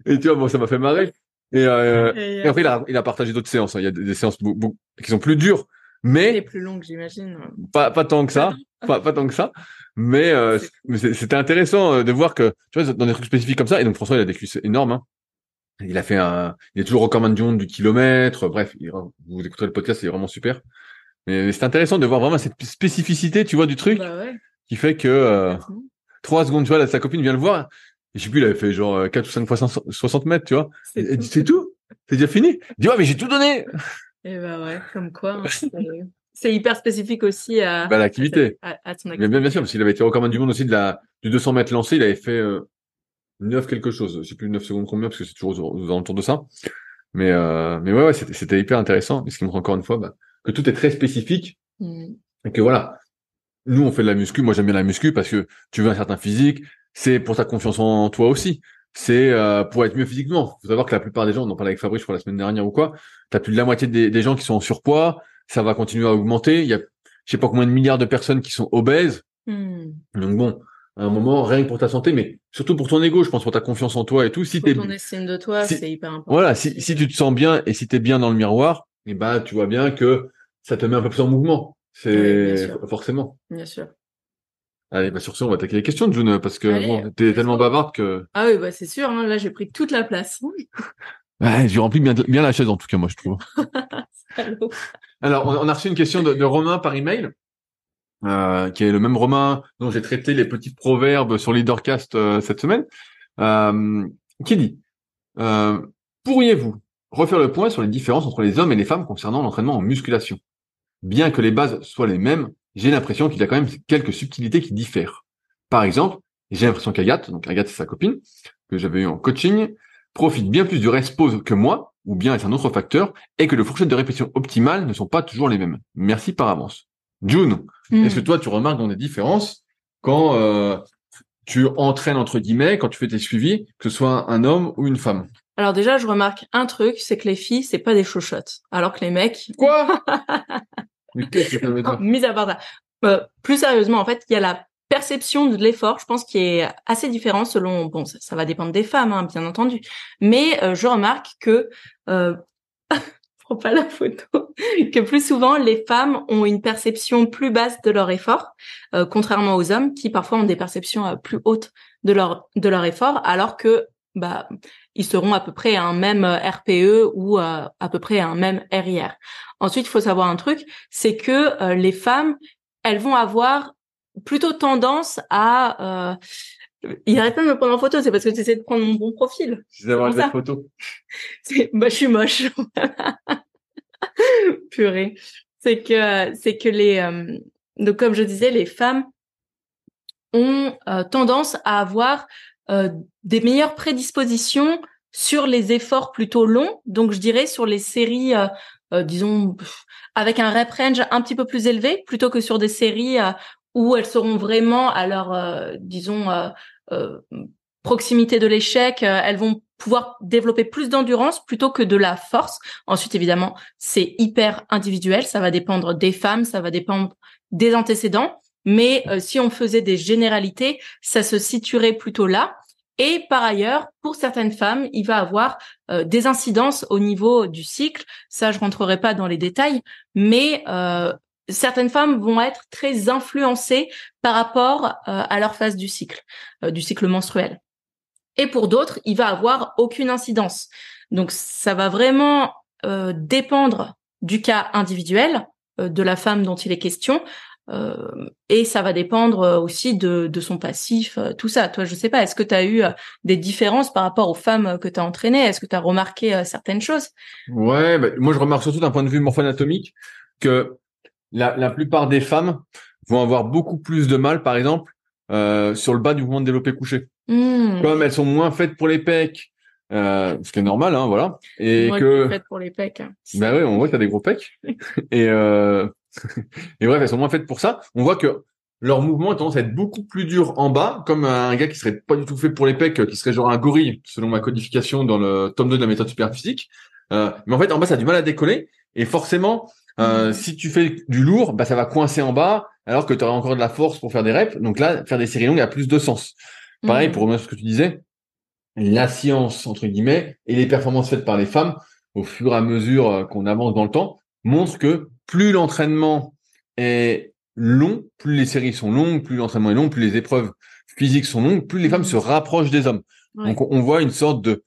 Et tu vois, bon, ça m'a fait marrer. Et, euh, et, après, il a, il a partagé d'autres séances. Hein. Il y a des, des séances qui sont plus dures, mais les plus longues, j'imagine. Pas, pas tant que ça, pas, pas tant que ça. Mais, euh, c'était intéressant euh, de voir que, tu vois, dans des trucs spécifiques comme ça. Et donc François, il a des cuisses énormes. Hein. Il a fait un, il est toujours recordman du monde du kilomètre. Bref, il, vous écouterez le podcast, c'est vraiment super. Mais c'est intéressant de voir vraiment cette spécificité, tu vois, du truc, bah ouais. qui fait que euh, trois secondes, tu vois, là, sa copine vient le voir. Et je sais plus, il avait fait genre 4 ou 5 fois 60 mètres, tu vois. C'est tout? C'est déjà fini? Il dit, ouais, mais j'ai tout donné. Et bah ouais, comme quoi. Hein, c'est hyper spécifique aussi à, bah, l'activité. À, à, ton activité. Mais bien, bien sûr, parce qu'il avait été recordman du monde aussi de la, du 200 mètres lancé. Il avait fait euh, 9 quelque chose. Je sais plus 9 secondes combien, parce que c'est toujours aux, aux alentours de ça. Mais, euh, mais ouais, ouais c'était hyper intéressant. Et ce qui montre encore une fois bah, que tout est très spécifique. Mm. Et que voilà, nous, on fait de la muscu. Moi, j'aime bien la muscu parce que tu veux un certain physique. C'est pour ta confiance en toi aussi c'est euh, pour être mieux physiquement. Faut savoir que la plupart des gens, on en parlait avec Fabrice, je crois, la semaine dernière ou quoi, t'as plus de la moitié des, des, gens qui sont en surpoids, ça va continuer à augmenter. Il y a, je sais pas combien de milliards de personnes qui sont obèses. Mm. Donc bon, à un moment, rien que pour ta santé, mais surtout pour ton ego, je pense, pour ta confiance en toi et tout. Si pour ton estime de toi, si, c'est hyper important. Voilà, si, si tu te sens bien et si t'es bien dans le miroir, eh ben, tu vois bien que ça te met un peu plus en mouvement. C'est oui, forcément. Bien sûr. Allez, bah sur ce, on va attaquer les questions, June, parce que bon, t'es tellement bavarde que. Ah oui, bah c'est sûr. Hein, là, j'ai pris toute la place. ouais, j'ai rempli bien, bien la chaise en tout cas, moi je trouve. Alors, on, on, a reçu une question de, de Romain par email, euh, qui est le même Romain dont j'ai traité les petits proverbes sur Leadercast euh, cette semaine, euh, qui dit euh, pourriez-vous refaire le point sur les différences entre les hommes et les femmes concernant l'entraînement en musculation, bien que les bases soient les mêmes j'ai l'impression qu'il y a quand même quelques subtilités qui diffèrent. Par exemple, j'ai l'impression qu'Agathe, donc Agathe c'est sa copine, que j'avais eu en coaching, profite bien plus du pause que moi, ou bien est un autre facteur, et que les fourchettes de répétition optimales ne sont pas toujours les mêmes. Merci par avance. June, Mm. est-ce que toi tu remarques dans des différences quand euh, tu entraînes entre guillemets, quand tu fais tes suivis, que ce soit un homme ou une femme? Alors déjà, je remarque un truc, c'est que les filles, c'est pas des chochottes, alors que les mecs. Quoi? À part ça. Euh, plus sérieusement, en fait, il y a la perception de l'effort, je pense, qui est assez différent selon. Bon, ça, ça va dépendre des femmes, hein, bien entendu. Mais euh, je remarque que. Euh... prends pas la photo. que plus souvent, les femmes ont une perception plus basse de leur effort, euh, contrairement aux hommes qui parfois ont des perceptions euh, plus hautes de leur de leur effort, alors que bah ils seront à peu près à un même RPE ou euh, à peu près à un même RIR. Ensuite, il faut savoir un truc, c'est que euh, les femmes, elles vont avoir plutôt tendance à... Euh... Il arrête pas de me prendre en photo, c'est parce que tu essaies de prendre mon bon profil. C'est d'avoir cette photo. bah, je suis moche. Purée. C'est que, c'est que les... Euh... Donc, comme je disais, les femmes ont euh, tendance à avoir euh, des meilleures prédispositions sur les efforts plutôt longs. Donc, je dirais sur les séries, euh, euh, disons, avec un rep range un petit peu plus élevé, plutôt que sur des séries euh, où elles seront vraiment à leur, euh, disons, proximité de l'échec. elles vont pouvoir développer plus d'endurance plutôt que de la force. Ensuite, évidemment, c'est hyper individuel. Ça va dépendre des femmes, ça va dépendre des antécédents. Mais euh, si on faisait des généralités, ça se situerait plutôt là. Et par ailleurs, pour certaines femmes, il va avoir euh, des incidences au niveau du cycle. Ça, je rentrerai pas dans les détails, mais euh, certaines femmes vont être très influencées par rapport à leur phase du cycle, du cycle menstruel. Et pour d'autres, il va avoir aucune incidence. Donc, ça va vraiment dépendre du cas individuel de la femme dont il est question. Euh, et ça va dépendre aussi de, de son passif, euh, tout ça. Toi, je sais pas, est-ce que tu as eu euh, des différences par rapport aux femmes que tu as entraînées? Est-ce que tu as remarqué euh, certaines choses? Ouais, bah, moi je remarque surtout d'un point de vue morpho-anatomique que la, la plupart des femmes vont avoir beaucoup plus de mal, par exemple, euh, sur le bas du mouvement de développé couché. Mmh. Comme elles sont moins faites pour les pecs, euh, ce qui est normal, hein, voilà. Et Moi, que, pour les pecs. hein. bah ouais, on voit que t'as des gros pecs. et euh... et bref, elles sont moins faites pour ça. On voit que leur mouvement a tendance à être beaucoup plus dur en bas, comme un gars qui serait pas du tout fait pour les pecs, qui serait genre un gorille, selon ma codification dans le tome 2 de la méthode super physique. Euh, mais en fait, en bas, ça a du mal à décoller. Et forcément, euh, si tu fais du lourd, bah, ça va coincer en bas, alors que tu auras encore de la force pour faire des reps. Donc là, faire des séries longues a plus de sens. Pareil, Mhm. pour revenir sur ce que tu disais, la science, entre guillemets, et les performances faites par les femmes, au fur et à mesure euh, qu'on avance dans le temps, montrent que plus l'entraînement est long, plus les séries sont longues, plus l'entraînement est long, plus les épreuves physiques sont longues, plus les femmes se rapprochent des hommes. Ouais. Donc on- voit une sorte de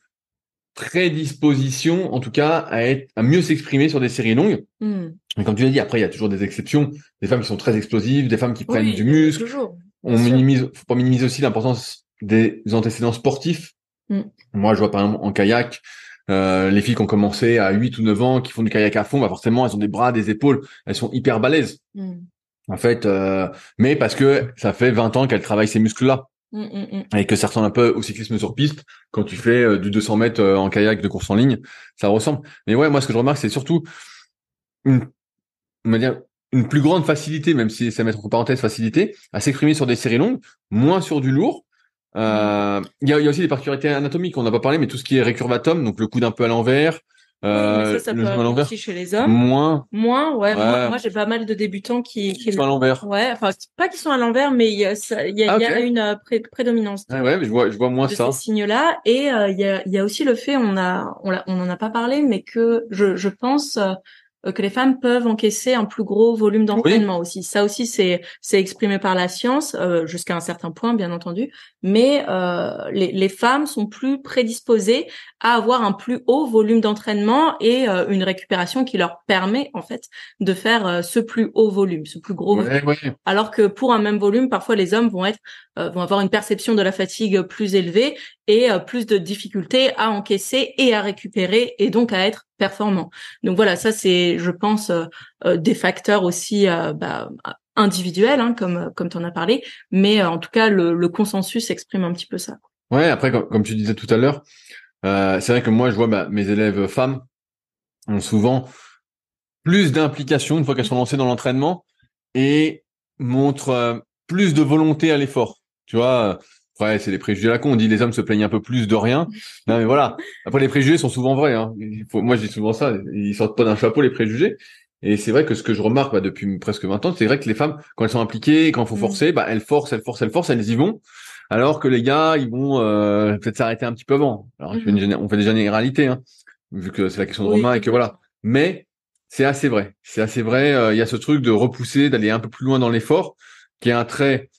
prédisposition, en tout cas, à être, à mieux s'exprimer sur des séries longues. Mhm. Mais comme tu l'as dit, après, il y a toujours des exceptions. Des femmes qui sont très explosives, des femmes qui prennent Oui, du muscle. Toujours. On sûr. minimise, faut pas minimiser aussi l'importance des antécédents sportifs. Mm. Moi, je vois par exemple en kayak, euh, les filles qui ont commencé à 8 ou 9 ans, qui font du kayak à fond, bah forcément, elles ont des bras, des épaules, elles sont hyper balèzes. Mhm. En fait, euh, mais parce que ça fait 20 ans qu'elles travaillent ces muscles-là. Mhm, mhm. Et que ça ressemble un peu au cyclisme sur piste. Quand tu fais euh, du 200 mètres euh, en kayak de course en ligne, ça ressemble. Mais ouais, moi, ce que je remarque, c'est surtout une, on va dire, une plus grande facilité, même si ça met entre parenthèses facilité, à s'exprimer sur des séries longues, moins sur du lourd. Euh, Il y, a, y a aussi des particularités anatomiques, on n'a pas parlé, mais tout ce qui est récurvatum, donc le coude un peu à l'envers, euh, mais ça, ça le peut genou à arriver l'envers, aussi chez les hommes. moins, Moins, ouais. Ouais. Moi, moi, j'ai pas mal de débutants qui, qui genou à l'envers. Ouais, enfin, pas qu'ils sont à l'envers, mais il y a, ça- il y a, Ah, il y a une euh, pré- prédominance de, Ouais, ouais, mais je vois, je vois moins de ça. ces signes-là. Et euh, il y, a, il y a aussi le fait, on a, on, l'a- on en a pas parlé, mais que je, je pense que les femmes peuvent encaisser un plus gros volume d'entraînement aussi. Ça aussi, c'est, c'est exprimé par la science euh, jusqu'à un certain point, bien entendu. Mais euh, les, les femmes sont plus prédisposées à avoir un plus haut volume d'entraînement et euh, une récupération qui leur permet en fait de faire euh, ce plus haut volume, ce plus gros volume. Ouais, ouais. Alors que pour un même volume, parfois les hommes vont être euh, vont avoir une perception de la fatigue plus élevée et euh, plus de difficultés à encaisser et à récupérer et donc à être performants. Donc voilà, ça c'est, je pense, euh, euh, des facteurs aussi euh, bah, individuels, hein, comme comme tu en as parlé, mais euh, en tout cas le, le consensus exprime un petit peu ça. Ouais, après, comme, comme tu disais tout à l'heure, euh, c'est vrai que moi, je vois bah, mes élèves femmes ont souvent plus d'implication une fois qu'elles sont lancées dans l'entraînement et montrent euh, plus de volonté à l'effort. Tu vois, euh, ouais, c'est les préjugés à la con. On dit les hommes se plaignent un peu plus de rien. Non, mais voilà. Après, les préjugés sont souvent vrais. Hein. Il faut, moi, je dis souvent ça. Ils sortent pas d'un chapeau les préjugés. Et c'est vrai que ce que je remarque bah, depuis presque 20 ans, c'est vrai que les femmes, quand elles sont impliquées, quand il faut Mm. forcer, bah, elles forcent, elles forcent, elles forcent, elles y vont. Alors que les gars, ils vont euh, peut-être s'arrêter un petit peu avant. Alors, on fait des généralités, hein, vu que c'est la question de Oui, Romain et que voilà. Mais c'est assez vrai. C'est assez vrai. euh, Il y a ce truc de repousser, d'aller un peu plus loin dans l'effort, qui est un trait,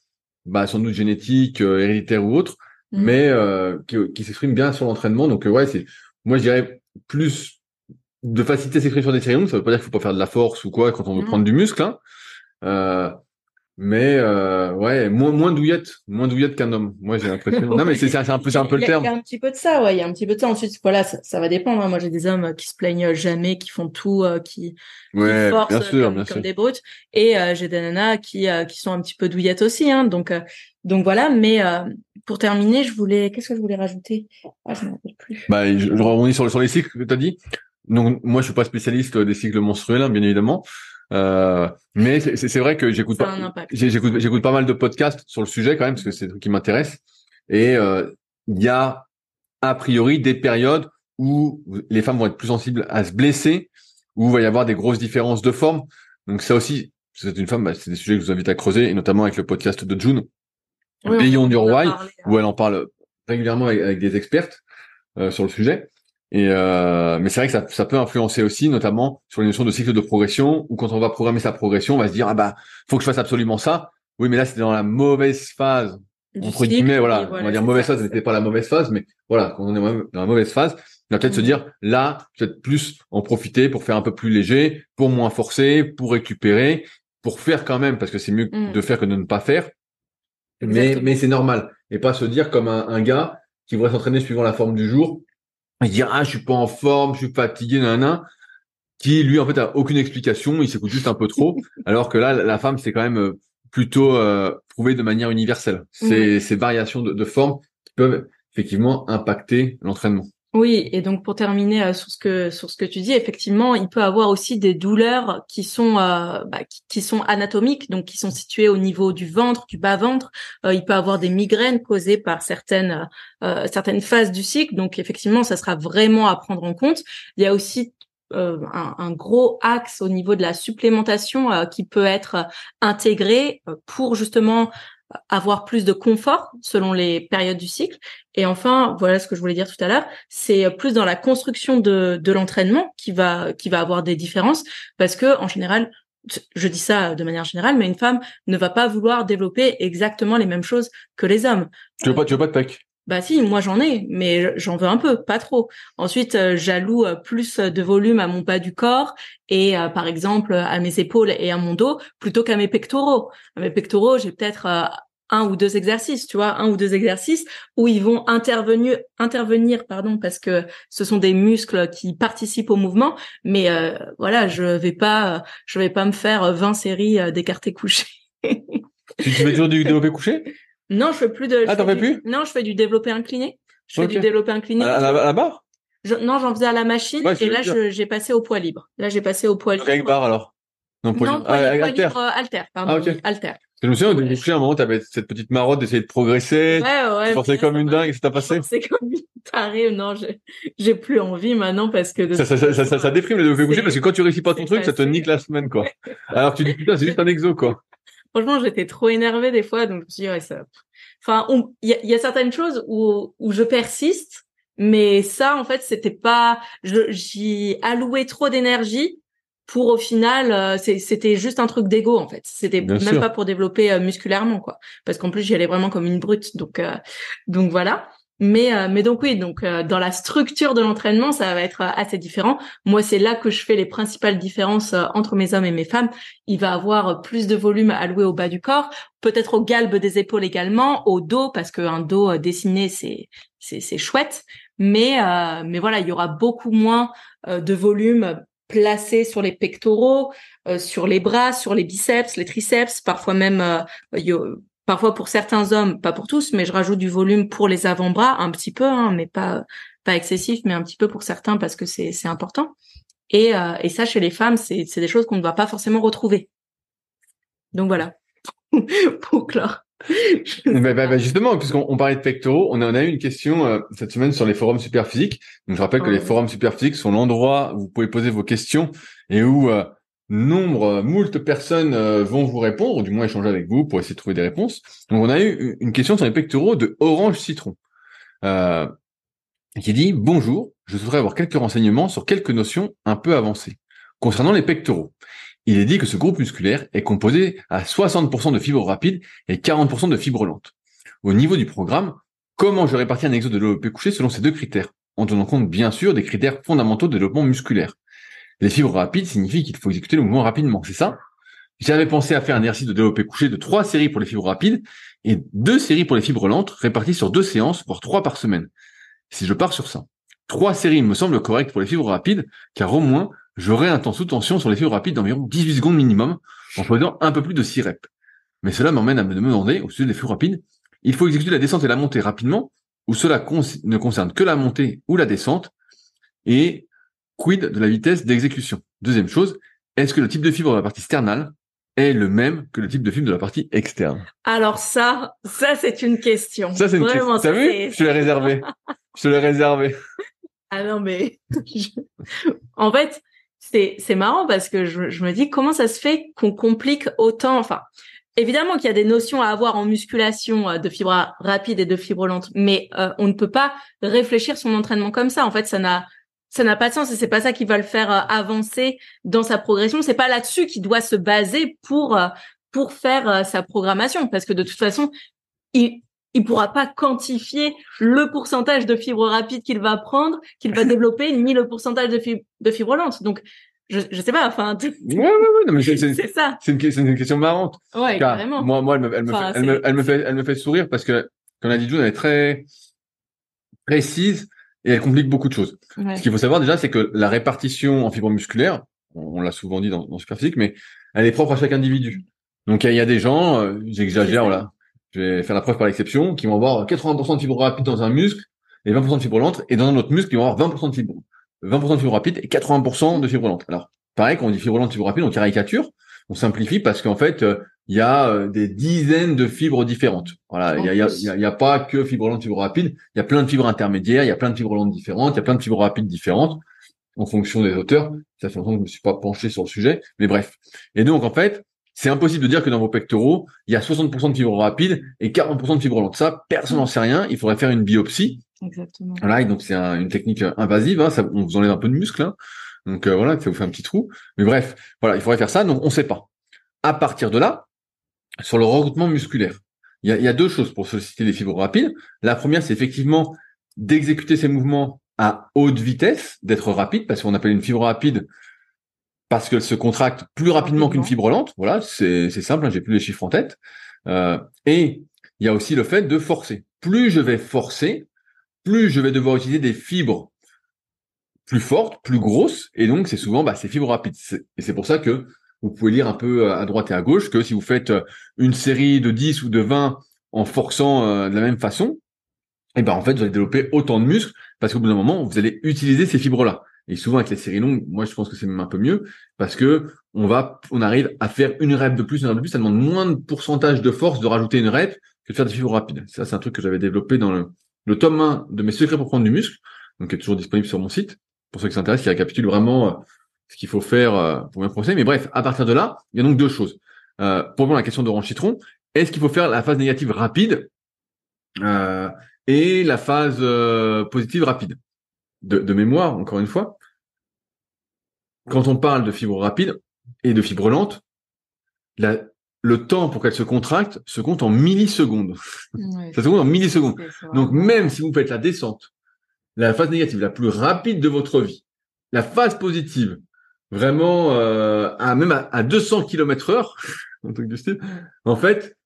bah, sans doute génétique, euh, héréditaire ou autre, Mhm. mais euh, qui, qui s'exprime bien sur l'entraînement. Donc ouais, c'est, moi je dirais plus de s'exprimer sur des séries longues. Ça veut pas dire qu'il faut pas faire de la force ou quoi quand on veut Non. prendre du muscle, hein. Euh, mais euh, ouais, moins moins douillette, moins douillette qu'un homme. Moi j'ai l'impression. non mais c'est c'est un peu c'est un peu le terme. Il y a un petit peu de ça, ouais. Il y a un petit peu de ça. Ensuite, voilà, ça, ça va dépendre. hein. Moi, j'ai des hommes euh, qui se plaignent jamais, qui font tout, euh, qui, qui Ouais, forcent bien sûr, comme, bien comme sûr. des brutes. Et euh, j'ai des nanas qui, euh, qui sont un petit peu douillettes aussi. Hein. Donc, euh, donc voilà. Mais euh, pour terminer, je voulais, qu'est-ce que je voulais rajouter? Ah, je me rappelle plus. Bah, je, je rebondis sur, sur les cycles que tu as dit. Donc, moi, je suis pas spécialiste des cycles menstruels, hein, bien évidemment. Euh, mais c'est vrai que j'écoute pas, j'écoute, j'écoute pas mal de podcasts sur le sujet quand même, parce que c'est des trucs qui m'intéressent. Et euh, il y a, a priori, des périodes où les femmes vont être plus sensibles à se blesser, où il va y avoir des grosses différences de forme. Donc, ça aussi, si c'est une femme, bah, c'est des sujets que je vous invite à creuser, et notamment avec le podcast de June, Oui, on- Beyond Your on en a Why, parlé, hein. où elle en parle régulièrement avec, avec des expertes euh, sur le sujet. Et euh, mais c'est vrai que ça, ça peut influencer aussi, notamment sur les notions de cycle de progression, où quand on va programmer sa progression, on va se dire ah bah faut que je fasse absolument ça. Oui, mais là c'était dans la mauvaise phase Du entre cycle, guillemets, voilà, on va dire mauvaise ça, phase, n'était pas la mauvaise phase, mais voilà, quand on est dans la mauvaise phase, on va peut-être se Mhm. dire là, peut-être plus en profiter pour faire un peu plus léger, pour moins forcer, pour récupérer, pour faire quand même, parce que c'est mieux Mhm. de faire que de ne pas faire. Mais, mais c'est normal. Et pas se dire comme un, un gars qui voudrait s'entraîner suivant la forme du jour et dire ah je suis pas en forme, je suis fatigué, nanana, qui lui en fait a aucune explication, il s'écoute juste un peu trop, alors que là la femme c'est quand même euh, plutôt euh, prouvé de manière universelle. C'est ces variations de, de forme qui peuvent effectivement impacter l'entraînement. Oui, et donc pour terminer euh, sur ce que sur ce que tu dis, effectivement, il peut avoir aussi des douleurs qui sont euh, bah, qui, sont anatomiques, donc qui sont situées au niveau du ventre, du bas ventre. Euh, il peut avoir des migraines causées par certaines certaines phases du cycle, donc effectivement, ça sera vraiment à prendre en compte. Il y a aussi un, un, gros axe au niveau de la supplémentation qui peut être intégré pour justement avoir plus de confort selon les périodes du cycle. Et enfin, voilà ce que je voulais dire tout à l'heure, c'est plus dans la construction de, de l'entraînement qui va qui va avoir des différences parce que en général, je dis ça de manière générale, mais une femme ne va pas vouloir développer exactement les mêmes choses que les hommes. Tu veux pas tu veux pas de pec bah si, moi j'en ai, mais j'en veux un peu, pas trop. Ensuite, euh, j'alloue euh, plus de volume à mon bas du corps et euh, par exemple à mes épaules et à mon dos plutôt qu'à mes pectoraux. À mes pectoraux, j'ai peut-être un ou deux exercices, tu vois, un ou deux exercices où ils vont intervenir, intervenir, pardon, parce que ce sont des muscles qui participent au mouvement. Mais voilà, je vais pas, je vais pas me faire 20 séries d'écartés couchés. tu fais toujours du développé couché? Non, je fais plus de. Ah, t'en fais plus? Non, je fais du développé incliné. Je fais du développé incliné. À, la, barre? Non, j'en faisais à la machine et là, j'ai passé au poids libre. Là, j'ai passé au poids libre. Avec barre alors? Non, poids, libre. Ah, alter. Euh, alter, pardon. Ah. Alter. Je me souviens, au début, à un moment, t'avais cette petite marotte d'essayer de progresser. Ouais, ouais. Tu forçais comme une dingue, et ça t'a passé? C'est comme une tarée. Non, j'ai plus envie maintenant parce que... Ça, ça, ça, ça, déprime le développé coucher parce que quand tu réussis pas ton truc, ça te nique la semaine, quoi. Alors tu dis, putain, c'est juste un exo, quoi. Franchement, j'étais trop énervée des fois, donc je me suis dit, ouais, ça, Enfin, il y a, certaines choses où, où je persiste, mais ça, en fait, c'était pas, j'y allouais trop d'énergie pour au final, euh, c'était juste un truc d'ego en fait. C'était même pas pour développer euh, musculairement quoi, parce qu'en plus j'y allais vraiment comme une brute. Donc euh, donc voilà. Mais, euh, mais donc oui, donc euh, dans la structure de l'entraînement, ça va être euh, assez différent. Moi, c'est là que je fais les principales différences entre mes hommes et mes femmes. Il va avoir plus de volume alloué au bas du corps, peut-être au galbe des épaules également, au dos parce qu'un dos dessiné c'est c'est chouette. Mais mais voilà, il y aura beaucoup moins de volume placé sur les pectoraux, sur les bras, sur les biceps, les triceps, parfois même Parfois pour certains hommes, pas pour tous, mais je rajoute du volume pour les avant-bras, un petit peu, hein, mais pas pas excessif, mais un petit peu pour certains parce que c'est c'est important. Et, euh, et ça chez les femmes, c'est c'est des choses qu'on ne va pas forcément retrouver. Donc voilà, pour clore. bah, bah, justement, puisqu'on parlait de pectoraux, on a, on a eu une question euh, cette semaine sur les forums super physiques. Donc je rappelle que les forums super physiques sont l'endroit où vous pouvez poser vos questions et où euh, nombre, euh, moult personnes euh, vont vous répondre, ou du moins échanger avec vous pour essayer de trouver des réponses. Donc on a eu une question sur les pectoraux de Orange Citron, euh, qui dit « Bonjour, je voudrais avoir quelques renseignements sur quelques notions un peu avancées. Concernant les pectoraux, il est dit que ce groupe musculaire est composé à 60% de fibres rapides et 40% de fibres lentes. Au niveau du programme, comment je répartis un exo de développé couché selon ces deux critères, en tenant compte bien sûr des critères fondamentaux de développement musculaire? Les fibres rapides signifient qu'il faut exécuter le mouvement rapidement, c'est ça? J'avais pensé à faire un exercice de développé couché de trois séries pour les fibres rapides et deux séries pour les fibres lentes, réparties sur deux séances, voire trois par semaine. Si je pars sur ça, trois séries me semble correct pour les fibres rapides, car au moins, j'aurai un temps sous tension sur les fibres rapides d'environ 18 secondes minimum, en faisant un peu plus de 6 reps. Mais cela m'emmène à me demander, au sujet des fibres rapides, il faut exécuter la descente et la montée rapidement, ou cela ne concerne que la montée ou la descente, et Quid de la vitesse d'exécution? Deuxième chose, est-ce que le type de fibre de la partie sternale est le même que le type de fibre de la partie externe? Alors ça, ça c'est une question. Ça c'est une question. T'as vu? Je te l'ai réservé. Je te l'ai réservé. Ah non mais, en fait, c'est c'est marrant parce que je, je me dis comment ça se fait qu'on complique autant. Enfin, Évidemment qu'il y a des notions à avoir en musculation euh, de fibres rapides et de fibres lentes, mais euh, on ne peut pas réfléchir son entraînement comme ça. En fait, ça n'a ça n'a pas de sens et c'est pas ça qui va le faire euh, avancer dans sa progression. C'est pas là-dessus qu'il doit se baser pour euh, pour faire euh, sa programmation parce que de toute façon, il il pourra pas quantifier le pourcentage de fibres rapides qu'il va prendre, qu'il va développer, ni le pourcentage de fibres de fibres lentes. Donc je, je sais pas, enfin. Ouais, c'est, ça. C'est une, une, question marrante. Ouais, carrément. Moi, moi, elle me, elle, me fait, elle, me, elle me fait, elle me fait sourire parce que, comme l'a dit June, elle est très précise et elle complique beaucoup de choses. Ce qu'il faut savoir déjà, c'est que la répartition en fibres musculaires, on, l'a souvent dit dans, dans Superphysique, mais elle est propre à chaque individu. Donc il y, a des gens, euh, j'exagère, voilà, je vais faire la preuve par l'exception, qui vont avoir 80% de fibres rapides dans un muscle et 20% de fibres lentes, et dans un autre muscle, ils vont avoir 20% de fibres, 20% de fibres rapides et 80% de fibres lentes. Alors, pareil, quand on dit fibres lentes, fibres rapides, on caricature, on simplifie parce qu'en fait, euh, il y a euh, des dizaines de fibres différentes. Voilà, il y a, y, a, y a, pas que fibres lentes, fibres rapides, il y a plein de fibres intermédiaires, il y a plein de fibres lentes différentes, il y a plein de fibres rapides différentes en fonction des auteurs. Ça fait longtemps que je me suis pas penché sur le sujet, mais bref. Et donc, en fait, c'est impossible de dire que dans vos pectoraux, il y a 60% de fibres rapides et 40% de fibres lentes. Ça, personne n'en sait rien. Il faudrait faire une biopsie. Exactement. Voilà, et donc c'est une technique invasive. Hein, ça, on vous enlève un peu de muscle. Hein. Donc euh, voilà, ça vous fait un petit trou. Mais bref, voilà, il faudrait faire ça. Donc on ne sait pas. À partir de là, sur le regroupement musculaire, il y a, il y a deux choses pour solliciter les fibres rapides. La première, c'est effectivement d'exécuter ces mouvements à haute vitesse, d'être rapide, parce qu'on appelle une fibre rapide parce qu'elle se contracte plus rapidement qu'une fibre lente. Voilà, c'est simple, hein, j'ai plus les chiffres en tête. Euh, et il y a aussi le fait de forcer. Plus je vais forcer, plus je vais devoir utiliser des fibres plus fortes, plus grosses, et donc c'est souvent bah, ces fibres rapides. Et c'est pour ça que vous pouvez lire un peu euh, à droite et à gauche que si vous faites euh, une série de 10 ou de 20 en forçant de la même façon, et eh ben en fait vous allez développer autant de muscles parce qu'au bout d'un moment vous allez utiliser ces fibres là. Et souvent avec les séries longues, moi je pense que c'est même un peu mieux parce que on va, on arrive à faire une rep de plus, une rep de plus, ça demande moins de pourcentage de force de rajouter une rep que de faire des fibres rapides. Ça c'est un truc que j'avais développé dans le, le tome 1 de mes secrets pour prendre du muscle, donc qui est toujours disponible sur mon site pour ceux qui s'intéressent, qui récapitule vraiment euh, ce qu'il faut faire euh, pour bien procéder. Mais bref, à partir de là, il y a donc deux choses. Euh, pour répondre à la question d'Orange Citron, est-ce qu'il faut faire la phase négative rapide euh, et la phase positive rapide? De, mémoire, encore une fois, quand on parle de fibres rapides et de fibres lentes, le temps pour qu'elles se contractent se compte en millisecondes. Ça se compte en millisecondes. Donc même si vous faites la descente, la phase négative la plus rapide de votre vie, la phase positive, vraiment euh, à même à, 200 km heure, un truc du style, en fait,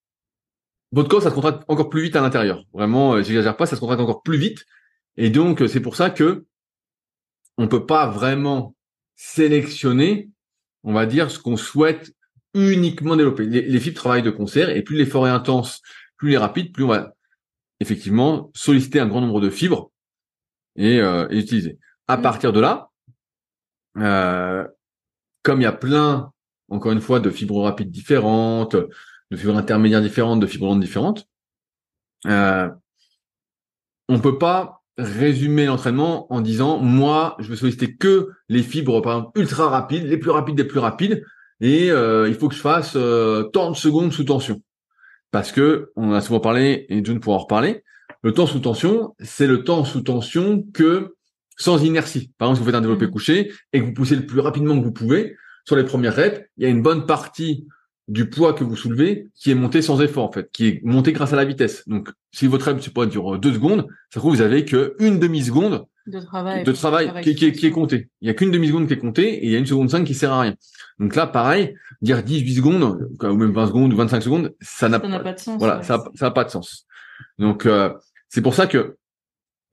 votre corps ça se contracte encore plus vite à l'intérieur. Vraiment, euh, j'exagère pas, ça se contracte encore plus vite. Et donc, c'est pour ça que on peut pas vraiment sélectionner, on va dire, ce qu'on souhaite uniquement développer. Les, fibres travaillent de concert et plus l'effort est intense, plus il est rapide, plus on va effectivement solliciter un grand nombre de fibres et, euh, utiliser. À mm. partir de là, euh, comme il y a plein, encore une fois, de fibres rapides différentes, de fibres intermédiaires différentes, de fibres lentes différentes, euh, on peut pas résumer l'entraînement en disant moi je veux solliciter que les fibres par exemple ultra rapides, les plus rapides des plus rapides et euh, il faut que je fasse euh, tant de secondes sous tension parce que on a souvent parlé et June pourra en reparler. Le temps sous tension, c'est le temps sous tension que sans inertie. Par exemple, si vous faites un développé mmh. couché et que vous poussez le plus rapidement que vous pouvez sur les premières reps, il y a une bonne partie du poids que vous soulevez qui est monté sans effort en fait, qui est monté grâce à la vitesse. Donc si votre rep pas dure deux secondes, ça trouve vous avez que une demi seconde de travail, de travail, qui, qui, qui, est compté. Il y a qu'une demi seconde qui est comptée et il y a une seconde cinq qui sert à rien. Donc là pareil, dire 18 secondes ou même 20 secondes ou 25 secondes, ça n'a pas, de sens. Voilà, ça n'a pas de sens. Donc euh, c'est pour ça que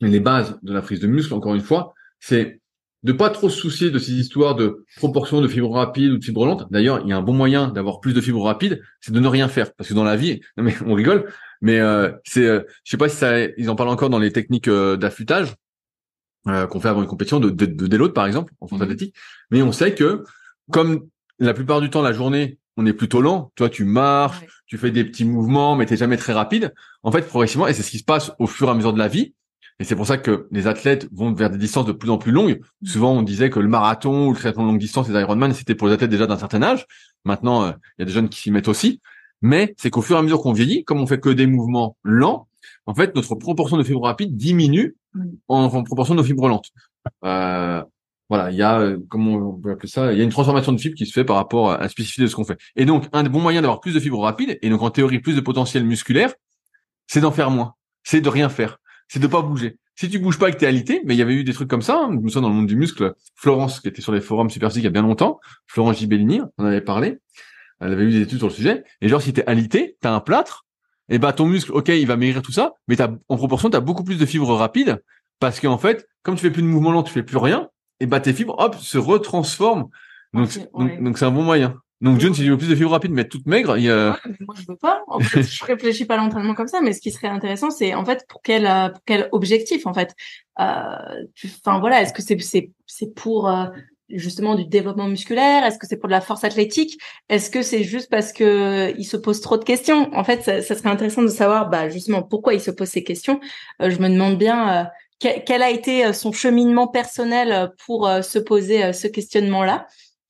les bases de la prise de muscle encore une fois, c'est de pas trop se soucier de ces histoires de proportion de fibres rapides ou de fibres lentes. D'ailleurs, il y a un bon moyen d'avoir plus de fibres rapides, c'est de ne rien faire. Parce que dans la vie, non mais on rigole, mais euh, c'est, euh, je sais pas si ça, ils en parlent encore dans les techniques euh, d'affûtage euh, qu'on fait avant une compétition de, de, de déload par exemple en force athlétique. Mais on sait que comme la plupart du temps la journée on est plutôt lent. Toi, tu marches, tu fais des petits mouvements, mais t'es jamais très rapide. En fait, progressivement, et c'est ce qui se passe au fur et à mesure de la vie, et c'est pour ça que les athlètes vont vers des distances de plus en plus longues. Mm. Souvent, on disait que le marathon ou le triathlon de longue distance, les Ironman, c'était pour les athlètes déjà d'un certain âge. Maintenant, euh, il y a des jeunes qui s'y mettent aussi. Mais c'est qu'au fur et à mesure qu'on vieillit, comme on fait que des mouvements lents, en fait, notre proportion de fibres rapides diminue mm. en, proportion de nos fibres lentes. Euh, voilà, il y a, euh, comment on peut appeler ça, il y a une transformation de fibres qui se fait par rapport à la spécificité de ce qu'on fait. Et donc, un des bons moyens d'avoir plus de fibres rapides, et donc en théorie plus de potentiel musculaire, c'est d'en faire moins. C'est de rien faire c'est de pas bouger. Si tu bouges pas et que t'es alité, mais il y avait eu des trucs comme ça, hein, je me souviens dans le monde du muscle, Florence, qui était sur les forums Super il y a bien longtemps, Florence Gibellini, on en avait parlé, elle avait eu des études sur le sujet, et genre si t'es alité, t'as un plâtre, et bah ton muscle, ok, il va maigrir tout ça, mais t'as, en proportion, t'as beaucoup plus de fibres rapides, parce qu'en fait, comme tu fais plus de mouvement lent, tu fais plus rien, et bah tes fibres, hop, se retransforment. Donc, donc, c'est un bon moyen. Donc John, s'il veut plus de fibres rapides, mais toute maigre, il y a... moi je veux pas. En fait, je réfléchis pas à l'entraînement comme ça, mais ce qui serait intéressant, c'est en fait pour quel euh, pour quel objectif en fait. Euh, enfin voilà, est-ce que c'est c'est c'est pour euh, justement du développement musculaire? Est-ce que c'est pour de la force athlétique? Est-ce que c'est juste parce que il se pose trop de questions? En fait, ça, ça, serait intéressant de savoir, bah justement, pourquoi il se pose ces questions. Euh, je me demande bien quel a été son cheminement personnel pour se poser ce questionnement-là.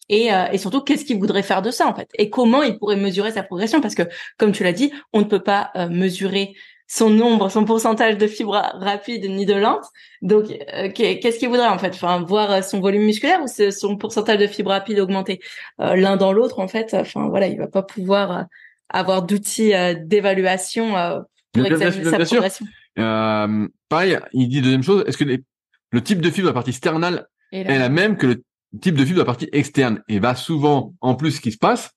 Et, euh, et surtout, qu'est-ce qu'il voudrait faire de ça en fait? Et comment il pourrait mesurer sa progression? Parce que, comme tu l'as dit, on ne peut pas euh, mesurer son nombre, son pourcentage de fibres rapides ni de lentes. Donc, euh, qu'est-ce qu'il voudrait en fait? Enfin, voir son volume musculaire ou son pourcentage de fibres rapides augmenter L'un dans l'autre, en fait? Enfin, voilà, il va pas pouvoir avoir d'outils d'évaluation pour examiner sa progression. pareil, il dit deuxième chose. Est-ce que le type de fibre, la partie sternale, est la même que le type de fibre de la partie externe et va souvent, en plus, ce qui se passe,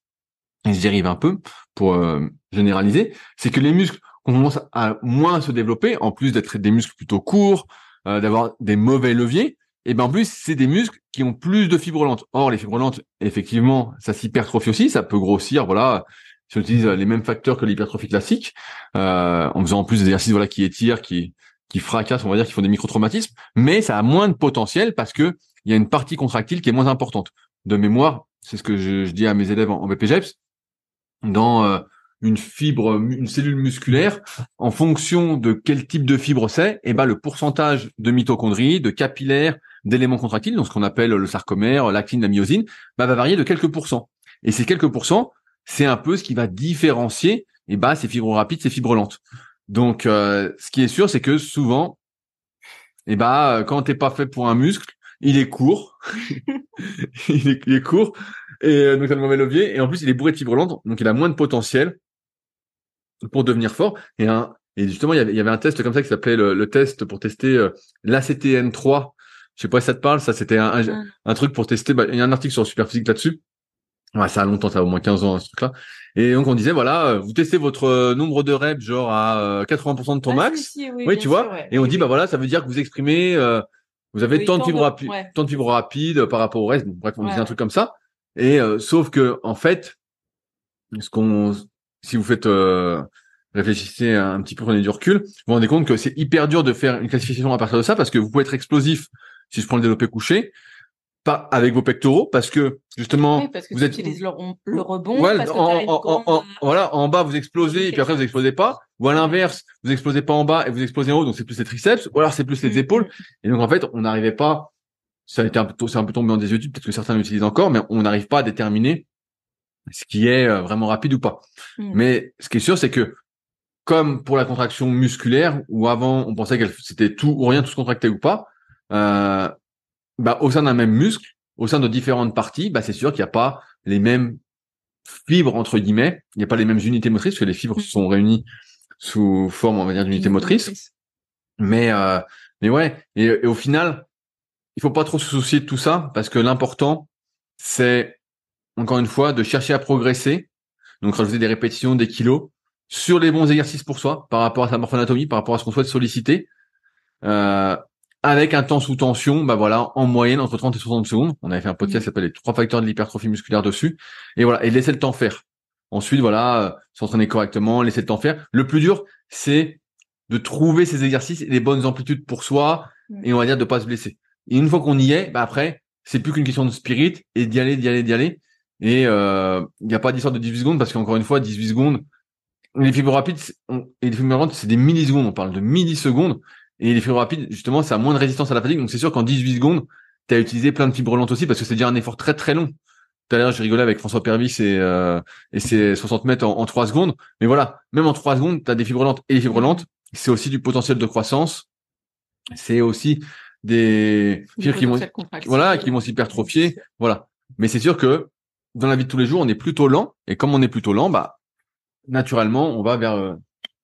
et j'y arrive un peu pour euh, généraliser, c'est que les muscles commencent à moins se développer, en plus d'être des muscles plutôt courts, euh, d'avoir des mauvais leviers, et ben en plus c'est des muscles qui ont plus de fibres lentes. Or les fibres lentes, effectivement, ça s'hypertrophie aussi, ça peut grossir, voilà. Si on utilise les mêmes facteurs que l'hypertrophie classique, euh, en faisant en plus des exercices voilà qui étirent, qui qui fracassent, on va dire, qui font des micro-traumatismes, mais ça a moins de potentiel parce que il y a une partie contractile qui est moins importante. De mémoire, c'est ce que je, dis à mes élèves en, BPGEPS, dans euh, une fibre, une cellule musculaire, en fonction de quel type de fibre c'est, et eh ben le pourcentage de mitochondries, de capillaires, d'éléments contractiles, donc ce qu'on appelle le sarcomère, l'actine, la myosine, bah, va varier de quelques pourcents. Et ces quelques pourcents, c'est un peu ce qui va différencier et eh ben, ces fibres rapides, ces fibres lentes. Donc, euh, ce qui est sûr, c'est que souvent, et eh ben, quand t'es pas fait pour un muscle, il est court, il, est, court, et euh, donc ça le mauvais levier, et en plus il est bourré de fibres lentes, donc il a moins de potentiel pour devenir fort. Et, un, et justement, il y, avait, il y avait un test comme ça qui s'appelait le, test pour tester euh, l'ACTN3. Je sais pas si ça te parle, ça c'était un, un, truc pour tester, bah, il y a un article sur Superphysique là-dessus. Ouais, ça a longtemps, ça a au moins 15 ans, ce truc-là. Et donc, on disait, voilà, euh, vous testez votre nombre de reps, genre à 80% de ton ah, max. oui, tu vois. Et on dit, bah voilà, ça veut dire que vous exprimez vous avez tant de fibres rapides, tant de fibres rapides par rapport au reste. bref, on dit un truc comme ça. Et euh, sauf que en fait, ce qu'on, si vous faites euh, réfléchissez un petit peu, prenez du recul, vous vous rendez compte que c'est hyper dur de faire une classification à partir de ça parce que vous pouvez être explosif si je prends le développé couché, pas avec vos pectoraux parce que justement vous êtes le, rebond parce en, voilà en bas vous explosez et puis après vous explosez pas. Ou à l'inverse vous explosez pas en bas et vous explosez en haut donc c'est plus les triceps ou alors c'est plus les mm. épaules. Et donc en fait on n'arrivait pas ça a été un peu c'est un peu tombé en désuétude peut-être que certains l'utilisent encore mais on n'arrive pas à déterminer ce qui est euh, vraiment rapide ou pas. Mm. mais ce qui est sûr c'est que comme pour la contraction musculaire où avant on pensait que c'était tout ou rien tout se contractait ou pas euh, bah, au sein d'un même muscle, au sein de différentes parties, bah, c'est sûr qu'il n'y a pas les mêmes fibres entre guillemets, il n'y a pas les mêmes unités motrices parce que les fibres sont réunies sous forme, on va dire, d'unités motrices. Mais euh, mais ouais, et, au final, il faut pas trop se soucier de tout ça parce que l'important, c'est encore une fois de chercher à progresser, donc rajouter des répétitions, des kilos sur les bons exercices pour soi, par rapport à sa morphonatomie, par rapport à ce qu'on souhaite solliciter. Euh, avec un temps sous tension, bah voilà, en moyenne entre 30 et 60 secondes. On avait fait un podcast qui s'appelle les trois facteurs de l'hypertrophie musculaire dessus. Et voilà, et laisser le temps faire. Ensuite, voilà, euh, s'entraîner correctement, laisser le temps faire. Le plus dur, c'est de trouver ces exercices et les bonnes amplitudes pour soi, et on va dire de pas se blesser. Et une fois qu'on y est, bah après, c'est plus qu'une question de spirit et d'y aller, d'y aller, d'y aller. Et il euh, n'y a pas d'histoire de 18 secondes parce qu'encore une fois, 18 secondes, les fibres rapides et les fibres rapides, c'est des millisecondes. On parle de millisecondes. Et les fibres rapides, justement, ça a moins de résistance à la fatigue. Donc c'est sûr qu'en 18 secondes, tu as utilisé plein de fibres lentes aussi parce que c'est déjà un effort très très long. Tout à l'heure, j'ai rigolé avec François Pervis et, euh, et ses 60 mètres en, en 3 secondes. Mais voilà, même en 3 secondes, tu as des fibres lentes. Et les fibres lentes, c'est aussi du potentiel de croissance. C'est aussi des fibres qui vont, voilà, qui vont s'hypertrophier. Voilà. Mais c'est sûr que dans la vie de tous les jours, on est plutôt lent. Et comme on est plutôt lent, bah, naturellement, on va vers, euh,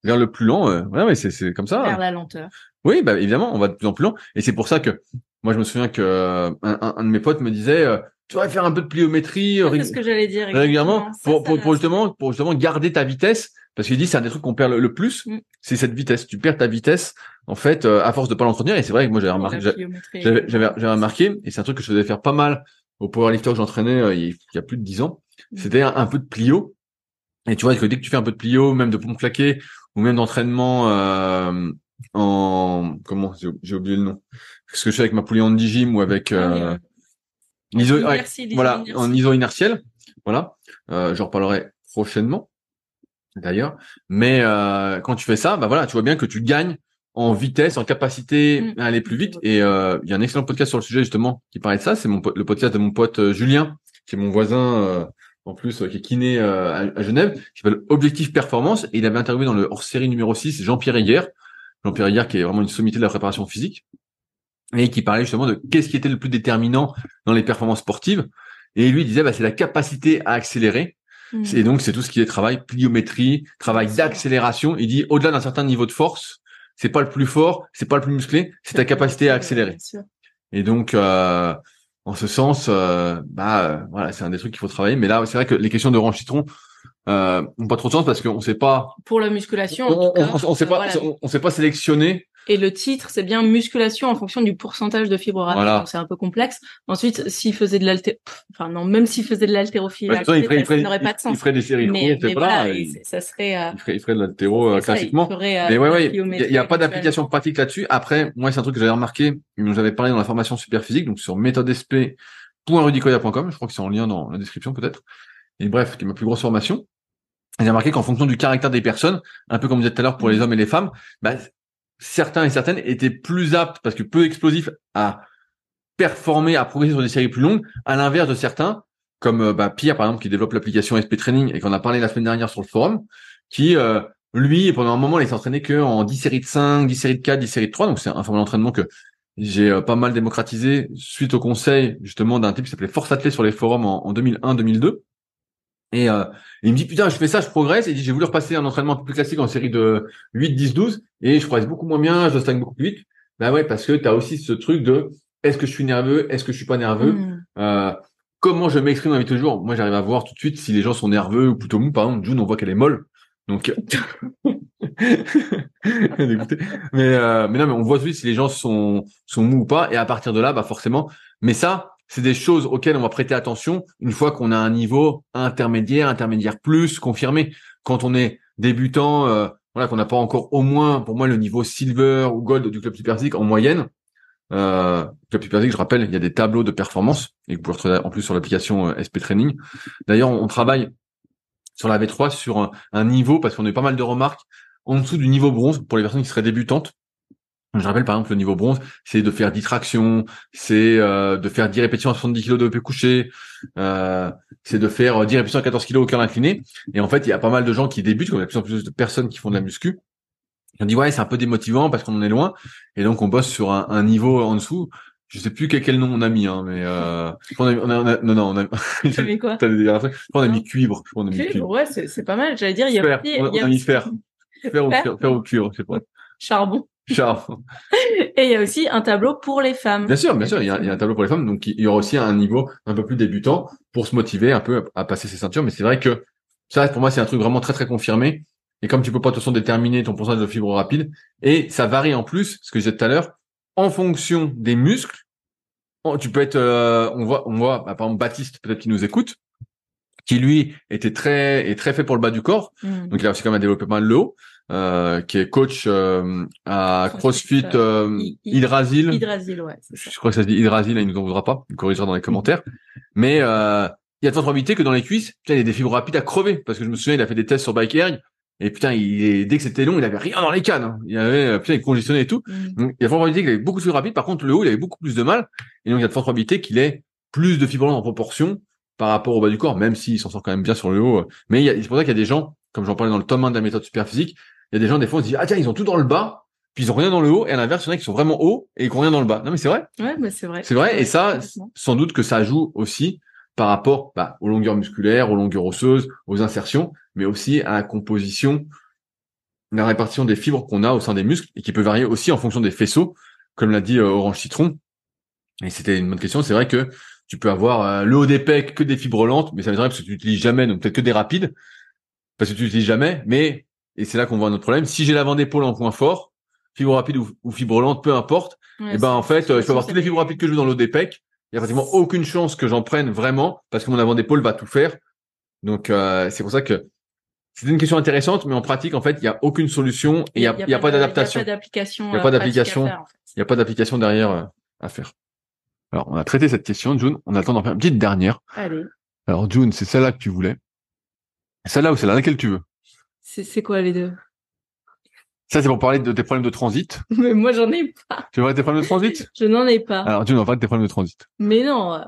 vers le plus lent. Euh, ouais, c'est, c'est comme ça. Vers la lenteur. Oui, bah évidemment, on va de plus en plus lent. Et c'est pour ça que moi, je me souviens que euh, un, de mes potes me disait, euh, tu devrais faire un peu de pliométrie ce que j'allais dire régulièrement pour, pour, pour, justement pour justement garder ta vitesse parce qu'il dit c'est un des trucs qu'on perd le, plus, mm. c'est cette vitesse. Tu perds ta vitesse en fait euh, à force de pas l'entretenir. Et c'est vrai que moi j'avais remarqué, j'avais j'avais remarqué et c'est un truc que je faisais faire pas mal au powerlifter que j'entraînais il y a plus de dix ans, mmh. c'était un, peu de plio. Et tu vois que dès que tu fais un peu de plio, même de pompe claquée, ou même d'entraînement en comment j'ai oublié le nom. Ce que je fais avec ma poulie en gym ou avec ah iso, voilà en iso inertiel, voilà. Euh, J'en reparlerai prochainement d'ailleurs. Mais euh, quand tu fais ça, bah voilà, tu vois bien que tu gagnes en vitesse, en capacité mm. à aller plus vite. Et euh, il y a un excellent podcast sur le sujet justement qui parlait de ça. C'est mon le podcast de mon pote euh, Julien, qui est mon voisin euh, en plus, qui est kiné à, à, Genève, qui s'appelle Objectif Performance. Et il avait interviewé dans le hors-série numéro 6 Jean-Pierre Hier. Jean-Pierre Hier qui est vraiment une sommité de la préparation physique et qui parlait justement de qu'est-ce qui était le plus déterminant dans les performances sportives. Et lui disait, bah, c'est la capacité à accélérer. Mm. Et donc, c'est tout ce qui est travail pliométrie, travail d'accélération. Il dit, au-delà d'un certain niveau de force, c'est pas le plus fort, c'est pas le plus musclé, c'est ta capacité à accélérer. Et donc, euh, en ce sens, euh, bah euh, voilà, c'est un des trucs qu'il faut travailler. Mais là, c'est vrai que les questions de citron euh, n'ont pas trop de sens parce qu'on sait pas. Pour la musculation, on, on, sait pas, on, sait pas sélectionner et le titre, c'est bien musculation en fonction du pourcentage de fibres rapides. Donc c'est un peu complexe. Ensuite, s'il faisait de l'alté, enfin non, même s'il faisait de l'haltérophilie, ça n'aurait pas de sens. Il ferait des séries mais, mais voilà, ça serait. Euh... Il, ferait, de l'haltéro euh, classiquement. mais ouais, ouais, il n'y a, pas d'application pratique là-dessus. Après, moi, c'est un truc que j'avais remarqué, dont j'avais parlé dans la formation super physique, donc sur méthodesp.rudicoya.com. Je crois que c'est en lien dans la description peut-être. Et bref, qui est ma plus grosse formation. J'ai remarqué qu'en fonction du caractère des personnes, un peu comme vous disait tout à l'heure pour les hommes et les femmes, bah, certains et certaines étaient plus aptes parce que peu explosifs à performer, à progresser sur des séries plus longues, à l'inverse de certains, comme euh, bah, Pierre par exemple qui développe l'application SP Training et qu'on a parlé la semaine dernière sur le forum, qui euh, lui pendant un moment il s'est entraîné que en 10 séries de 5, 10 séries de 4, 10 séries de 3, donc c'est un format d'entraînement que j'ai euh, pas mal démocratisé suite au conseil justement d'un type qui s'appelait Force Athlée sur les forums en, en 2001-2002 et, euh, il me dit putain je fais ça je progresse. Et il dit j'ai voulu repasser un entraînement un peu plus classique en série de 8 10 12 et je progresse beaucoup moins bien je stagne beaucoup plus vite. Bah ouais parce que tu as aussi ce truc de est-ce que je suis nerveux est-ce que je suis pas nerveux? Hmm. euh, comment je m'exprime dans la vie toujours? Moi j'arrive à voir tout de suite si les gens sont nerveux ou plutôt mous. Par exemple June on voit qu'elle est molle. Donc mais euh, mais non mais on voit tout de suite si les gens sont sont mous ou pas. Et à partir de là bah forcément. Mais ça c'est des choses auxquelles on va prêter attention une fois qu'on a un niveau intermédiaire, intermédiaire plus confirmé. Quand on est débutant, euh, voilà, qu'on n'a pas encore au moins, pour moi, le niveau silver ou gold du club Super en moyenne. Euh, club Super je rappelle, il y a des tableaux de performance et vous pouvez retrouver en plus sur l'application euh, SP Training. D'ailleurs, on, travaille sur la V3 sur un, un niveau parce qu'on a eu pas mal de remarques en dessous du niveau bronze pour les personnes qui seraient débutantes je rappelle par exemple le niveau bronze, c'est de faire 10 tractions, c'est euh, de faire 10 répétitions à 70 kg de p couché, euh, c'est de faire 10 répétitions à 14 kg au cœur incliné. Et en fait, il y a pas mal de gens qui débutent, comme il y a de plus en plus de personnes qui font de la muscu. On dit ouais, c'est un peu démotivant parce qu'on en est loin, et donc on bosse sur un, niveau en dessous. Je sais plus quel, nom on a mis, hein, mais euh, on, a, on, a, non non on a. mis quoi? On a mis cuivre. On a mis cuivre? Ouais, c'est pas mal. J'allais dire il y a. Fer. on, a mis fer. Fer ou, fer ou cuivre, je sais pas. Charbon. Et il y a aussi un tableau pour les femmes. Bien sûr, bien sûr, il y, a, un tableau pour les femmes, donc il y aura aussi un niveau un peu plus débutant pour se motiver un peu à passer ses ceintures. Mais c'est vrai que ça, pour moi, c'est un truc vraiment très très confirmé. Et comme tu peux pas de toute façon déterminer ton pourcentage de fibres rapides, et ça varie en plus, ce que je disais tout à l'heure, en fonction des muscles. Tu peux être, euh, on voit, on voit, bah, par exemple Baptiste peut-être qui nous écoute, qui lui était très est très fait pour le bas du corps, mmh. donc il a aussi quand même développé pas mal le haut. Euh, qui est coach euh, à CrossFit euh, Hydrasil. ouais. Je crois que ça se dit Hydrasil, il nous en voudra pas, il corrigera dans les commentaires. Mais euh, il y a de probabilité que dans les cuisses, putain, il y a des fibres rapides à crever, parce que je me souviens, il a fait des tests sur Bike Air, et putain, il, dès que c'était long, il avait rien dans les cannes. Hein. Il avait, putain, il congestionnait et tout. Mm. Donc, il y a de probabilité qu'il avait beaucoup de fibres rapides. Par contre, le haut, il avait beaucoup plus de mal. Et donc, il y a de probabilité qu'il ait plus de fibres en proportion par rapport au bas du corps, même s'il s'en sort quand même bien sur le haut. Mais c'est pour ça qu'il y a des gens, comme j'en parlais dans le tome 1 de la méthode super physique, il y a des gens, des fois, on se dit, ah tiens, ils ont tout dans le bas, puis ils ont rien dans le haut, et à l'inverse, il y en a qui sont vraiment hauts et qui ont rien dans le bas. Non, mais c'est vrai. Ouais, mais c'est vrai. C'est vrai. Et ça, sans doute que ça joue aussi par rapport bah, aux longueurs musculaires, aux longueurs osseuses, aux insertions, mais aussi à la composition, la répartition des fibres qu'on a au sein des muscles et qui peut varier aussi en fonction des faisceaux, comme l'a dit euh, Orange Citron. Et c'était une bonne question. C'est vrai que tu peux avoir euh, le haut des pecs que des fibres lentes, mais ça veut dire que tu n'utilises jamais, donc peut-être que des rapides, parce que tu n'utilises jamais, mais et c'est là qu'on voit notre problème. Si j'ai l'avant d'épaule en point fort, fibre rapide ou, fibre lente, peu importe, et eh ben en fait, je peux avoir toutes les fibres rapides que je veux dans l'eau des pecs, Il y a pratiquement aucune chance que j'en prenne vraiment parce que mon avant d'épaule va tout faire. Donc euh, c'est pour ça que c'est une question intéressante, mais en pratique, en fait, il y a aucune solution et il y a, pas d'adaptation. Il n'y a pas d'application. Il n'y a pas d'application. Il n'y a pas d'application derrière euh, à faire. Alors, on a traité cette question, June. On a le temps d'en faire une petite dernière. Allez. Alors, June, c'est celle-là que tu voulais. Celle-là ou celle-là, laquelle tu veux? C'est quoi les deux? Ça, c'est pour parler de tes problèmes de transit. Mais moi, j'en ai pas. Tu veux parler de tes problèmes de transit? Je n'en ai pas. Alors, June, on va parler de tes problèmes de transit. Mais non.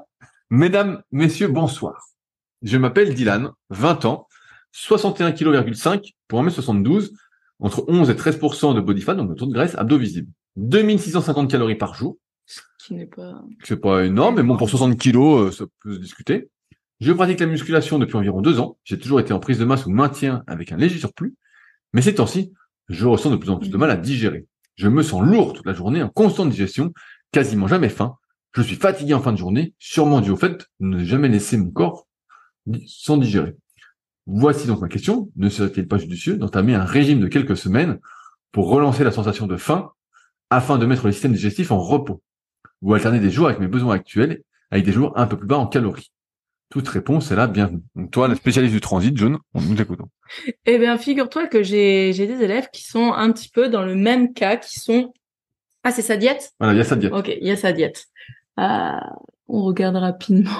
Mesdames, messieurs, bonsoir. Je m'appelle Dylan, 20 ans, 61 kg,5 pour 1m72, entre 11 et 13% de body fat, donc de taux de graisse, abdos visible. 2650 calories par jour. Ce qui n'est pas... C'est pas énorme, mais bon, pour 60 kilos, ça peut se discuter. Je pratique la musculation depuis environ deux ans. J'ai toujours été en prise de masse ou maintien avec un léger surplus. Mais ces temps-ci, je ressens de plus en plus de mal à digérer. Je me sens lourd toute la journée, en constante digestion, quasiment jamais faim. Je suis fatigué en fin de journée, sûrement dû au fait de ne jamais laisser mon corps sans digérer. Voici donc ma question. Ne serait-il pas judicieux d'entamer un régime de quelques semaines pour relancer la sensation de faim afin de mettre le système digestif en repos ou alterner des jours avec mes besoins actuels avec des jours un peu plus bas en calories? Toute réponse est là, bienvenue. Donc toi, la spécialiste du transit, John, on nous écoutons. Eh bien, figure-toi que j'ai des élèves qui sont un petit peu dans le même cas, qui sont... Ah, c'est sa diète? Voilà, il y a sa diète. Ok, il y a sa diète. Euh, on regarde rapidement.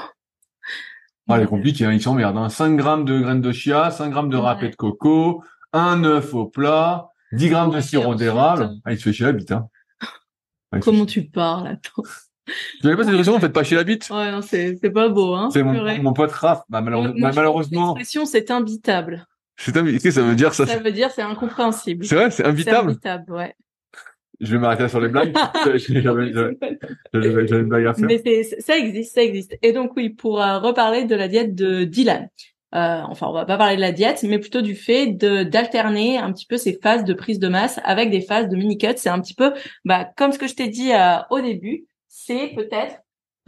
Ah, elle est compliquée, hein, ils s'emmerdent. Hein. 5 grammes de graines de chia, 5 grammes de râpé de coco, un œuf au plat, 10 grammes de sirop d'érable. Ah, il se fait chier la bite. Hein. Ah, Comment tu parles, attends Tu n'avais pas cette expression, faites pas chier la bite Ouais, non, c'est, c'est pas beau, hein. C'est mon, mon, pote Raph. Bah, malheureusement. Bah, malheureusement. L'expression, c'est imbitable. C'est imbitable. Qu'est-ce que ça veut dire, ça? Ça veut dire, c'est incompréhensible. C'est vrai, c'est imbitable? C'est imbitable, ouais. Je vais m'arrêter sur les blagues. J'avais une blague à faire. Mais ça existe, ça existe. Et donc oui, pour euh, reparler de la diète de Dylan. Euh, enfin, on va pas parler de la diète, mais plutôt du fait de d'alterner un petit peu ces phases de prise de masse avec des phases de mini cut. C'est un petit peu, bah, comme ce que je t'ai dit euh, au début, c'est peut-être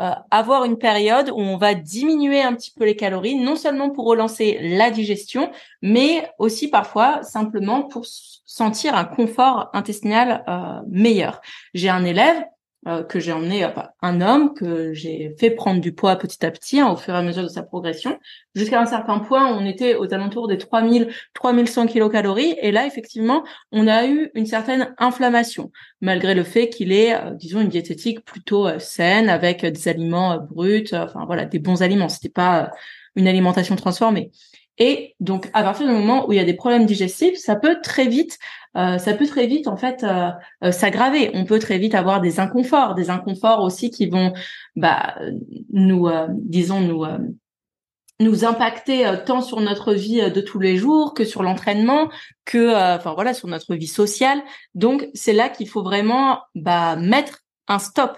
euh, avoir une période où on va diminuer un petit peu les calories, non seulement pour relancer la digestion, mais aussi parfois simplement pour sentir un confort intestinal euh, meilleur. J'ai un élève euh, que j'ai emmené, euh, un homme que j'ai fait prendre du poids petit à petit hein, au fur et à mesure de sa progression. Jusqu'à un certain point, on était aux alentours des 3000, 3100 kilocalories. Et là, effectivement, on a eu une certaine inflammation, malgré le fait qu'il ait, euh, disons, une diététique plutôt saine, avec des aliments bruts, enfin voilà, des bons aliments. C'était pas une alimentation transformée. Et donc, à partir du moment où il y a des problèmes digestifs, ça peut très vite, euh, ça peut très vite en fait euh, euh, s'aggraver. On peut très vite avoir des inconforts, des inconforts aussi qui vont, bah, nous, disons, nous nous impacter tant sur notre vie de tous les jours que sur l'entraînement, que, enfin voilà, sur notre vie sociale. Donc, c'est là qu'il faut vraiment bah, mettre un stop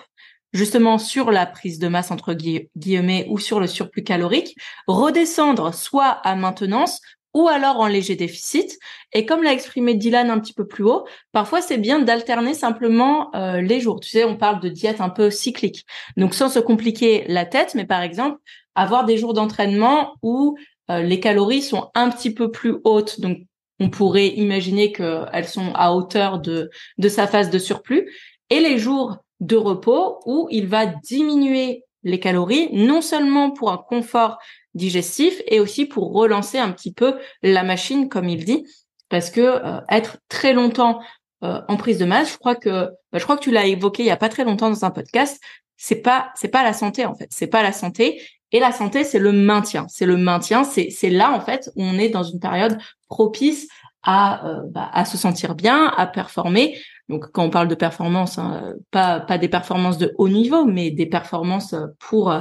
justement sur la prise de masse entre guillemets ou sur le surplus calorique, redescendre soit à maintenance ou alors en léger déficit. Et comme l'a exprimé Dylan un petit peu plus haut, parfois c'est bien d'alterner simplement euh, les jours. Tu sais, on parle de diète un peu cyclique. Donc sans se compliquer la tête, mais par exemple, avoir des jours d'entraînement où euh, les calories sont un petit peu plus hautes. Donc on pourrait imaginer qu'elles sont à hauteur de, de sa phase de surplus. Et les jours de repos où il va diminuer les calories, non seulement pour un confort digestif et aussi pour relancer un petit peu la machine, comme il dit, parce que euh, être très longtemps euh, en prise de masse, je crois que bah, je crois que tu l'as évoqué il y a pas très longtemps dans un podcast, c'est pas c'est pas la santé en fait, c'est pas la santé et la santé c'est le maintien, c'est le maintien, c'est c'est là en fait où on est dans une période propice à euh, bah, à se sentir bien, à performer. Donc quand on parle de performance, hein, pas pas des performances de haut niveau, mais des performances pour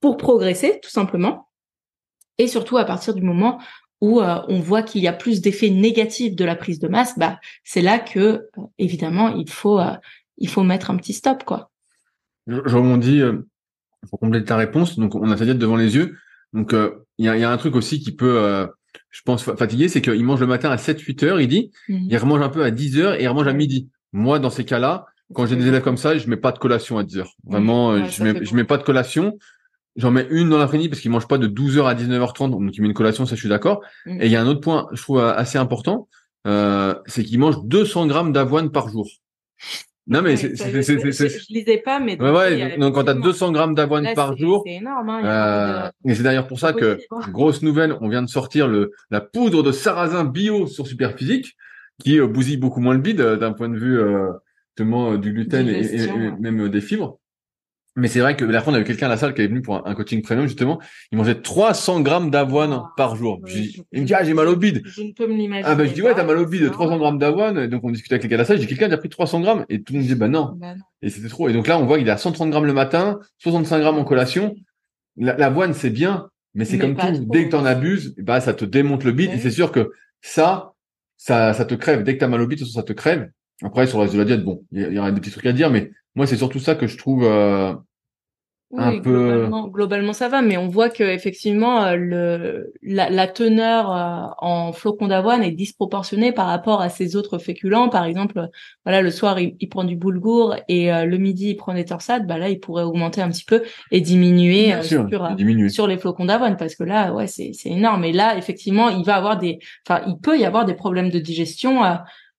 pour progresser tout simplement. Et surtout à partir du moment où euh, on voit qu'il y a plus d'effets négatifs de la prise de masse, bah c'est là que euh, évidemment il faut euh, il faut mettre un petit stop quoi. Je, rebondis pour compléter ta réponse. Donc on a sa diète devant les yeux. Donc il y a, y, a, un truc aussi qui peut je pense fatiguer, c'est qu'il mange le matin à 7-8 heures, il dit, mmh. il remange un peu à 10 heures et il remange à midi. Moi, dans ces cas-là, quand j'ai des élèves comme ça, je mets pas de collation à 10 heures. Vraiment, je mets, je mets pas de collation. J'en mets une dans l'après-midi parce qu'ils mangent pas de 12h à 19h30, donc ils mettent une collation, ça je suis d'accord. Mmh. Et il y a un autre point, je trouve assez important, euh, c'est qu'ils mangent 200 grammes d'avoine par jour. Non, mais c'est, je, lisais pas, mais Ouais, ouais, donc, quand t'as effectivement- 200 grammes d'avoine par c'est- jour, c'est énorme. Hein, euh, et c'est d'ailleurs pour ça que, grosse nouvelle, on vient de sortir le, la poudre de sarrasin bio sur Superphysique, qui euh, bousille beaucoup moins le bide euh, d'un point de vue, euh, du gluten et, même des fibres. Mais c'est vrai que la fois, on avait quelqu'un à la salle qui est venu pour un, coaching premium, justement. Il mangeait 300 grammes d'avoine Ah, par jour. ouais, Je dis- il me dit, ah, j'ai mal au bide. Je ne peux me l'imaginer. Ah, bah, je dis, ouais, t'as mal au bide, c'est 300 normal. grammes d'avoine. Et donc, on discutait avec les gars de la salle. J'ai dit, quelqu'un a déjà pris 300 grammes. Et tout le monde disait, bah, non. Bah non. Et c'était trop. Et donc là, on voit qu'il est à 130 grammes le matin, 65 grammes en collation. La- L'avoine, c'est bien, mais c'est comme tout. Dès que t'en abuses, bah, ça te démonte le bide. Ouais. Et c'est sûr que ça, ça, ça te crève. Dès que t'as mal au bide, ça te crève. Après, sur le reste de la diète, bon, il y, y aura des petits trucs à dire, mais moi, c'est surtout ça que je trouve, euh, un Oui, peu- globalement, globalement, ça va, mais on voit que effectivement euh, le la, la teneur euh, en flocons d'avoine est disproportionnée par rapport à ces autres féculents. Par exemple, voilà, le soir il, il prend du boulgour et euh, le midi il prend des torsades. Bah là, il pourrait augmenter un petit peu et diminuer euh, sûr, sur diminuer. sur les flocons d'avoine parce que là, ouais, c'est c'est énorme. Et là, effectivement, il va avoir des, enfin, il peut y avoir des problèmes de digestion. euh,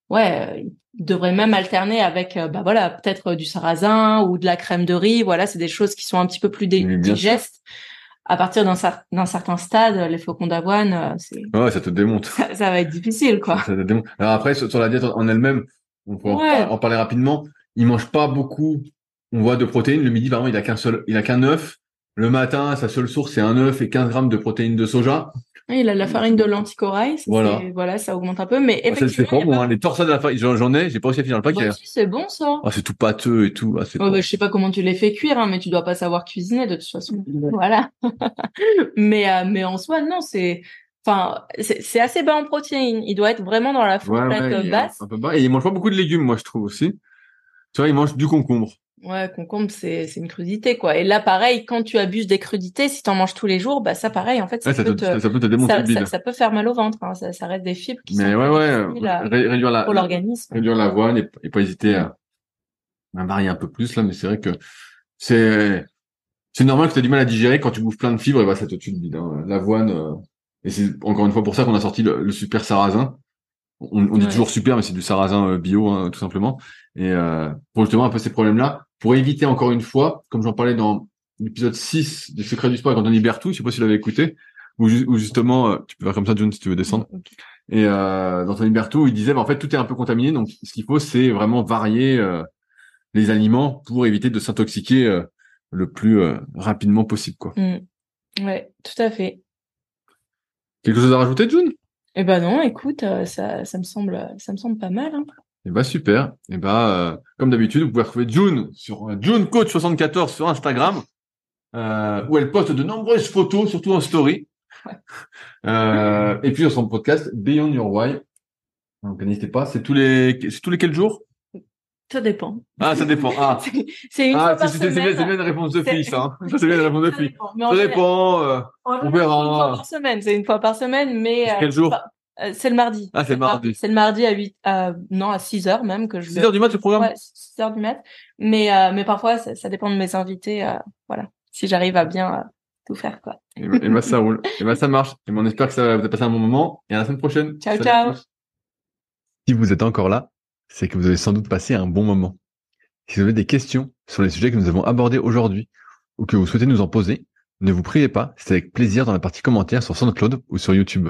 ouais, devrait même alterner avec, euh, bah voilà, peut-être euh, du sarrasin ou de la crème de riz. Voilà, c'est des choses qui sont un petit peu plus digestes. À partir d'un cer- d'un certain stade, les flocons d'avoine, euh, c'est Ouais, ça te démonte. ça, ça va être difficile, quoi. Ça te démonte. Alors après, sur, la diète en elle-même, on peut en- Ouais. en, parler rapidement. Il mange pas beaucoup. On voit de protéines. Le midi, par exemple, il a qu'un seul, il a qu'un œuf. Le matin, sa seule source, c'est un œuf et 15 grammes de protéines de soja. Il a de la farine de lenticolaille, ça, Voilà. voilà, ça augmente un peu, mais Bah, c'est- pas bon, hein. Les torsades de la farine, j'en ai, j'ai pas réussi à finir le paquet. Si, c'est bon ça. Ah, c'est tout pâteux et tout. Ah, c'est Ouais, pas- bah, je sais pas comment tu les fais cuire, hein, mais tu dois pas savoir cuisiner de toute façon. Voilà. mais euh, mais en soi, non, c'est, enfin, c'est c'est assez bas en protéines. Il doit être vraiment dans la fourchette ouais, euh, basse. un peu bas. Et il mange pas beaucoup de légumes, moi, je trouve aussi. Tu vois, il mange du concombre. Ouais, concombre, c'est c'est une crudité quoi. Et là, pareil, quand tu abuses des crudités, si t'en manges tous les jours, bah ça, pareil, en fait, ça Ouais, ça, peut te, ça peut te démonter ça, le bide. ça, ça peut faire mal au ventre. Hein. Ça, ça reste des fibres qui Mais sont ouais, ouais, à- réduire la, pour l'organisme. réduire l'avoine et, et pas hésiter à, à varier un peu plus là, mais c'est vrai que c'est c'est normal que tu aies du mal à digérer quand tu bouffes plein de fibres, et bah ça te tue le bide. hein. L'avoine, euh, et c'est encore une fois pour ça qu'on a sorti le, le super sarrasin. On, on dit Ouais. toujours super, mais c'est du sarrasin euh, bio, hein, tout simplement. Et euh, pour justement un peu ces problèmes-là, pour éviter encore une fois, comme j'en parlais dans l'épisode 6 des Secrets du Sport avec Anthony Bertou, je sais pas si tu l'avais écouté, où, ju- où justement, euh, tu peux faire comme ça, John, si tu veux descendre. Et euh, dans Anthony Berthaud, il disait, bah, en fait, tout est un peu contaminé, donc ce qu'il faut, c'est vraiment varier euh, les aliments pour éviter de s'intoxiquer euh, le plus euh, rapidement possible. Quoi. Mm. Ouais, tout à fait. Quelque chose à rajouter, June? Eh ben non, écoute, euh, ça, ça me semble, ça me semble pas mal. Hein. Eh ben super. Et ben euh, comme d'habitude, vous pouvez retrouver June sur euh, June Coach 74 sur Instagram, euh, où elle poste de nombreuses photos, surtout en story. Euh, et puis sur son podcast Beyond Your Why. Donc n'hésitez pas. C'est tous les, c'est tous les quels jours? Ça dépend. Ah, ça dépend. Ah, C'est- une ah c'est bien, bien une réponse de C'est- fils. Hein. Ça c'est bien une réponse de Ça en Ça dépend. euh, général, verra. C'est une fois par semaine. C'est une fois par semaine, mais euh, Quel jour? Euh, c'est le mardi. Ah, c'est le mardi. C'est le mardi à 8 à, non, à 6 heures même que je 6 heures du mat, le programme? Ouais, 6 heures du mat. Mais, euh, mais parfois, ça, ça dépend de mes invités. euh, voilà. Si j'arrive à bien euh, tout faire, quoi. Et ben, et ben, ça roule. Et ben ça marche. Et ben, on espère que ça va vous a passé un bon moment. Et à la semaine prochaine. Ciao, Salut ciao. Si vous êtes encore là, c'est que vous avez sans doute passé un bon moment. Si vous avez des questions sur les sujets que nous avons abordés aujourd'hui ou que vous souhaitez nous en poser, ne vous privez pas, c'est avec plaisir dans la partie commentaires sur SoundCloud ou sur YouTube.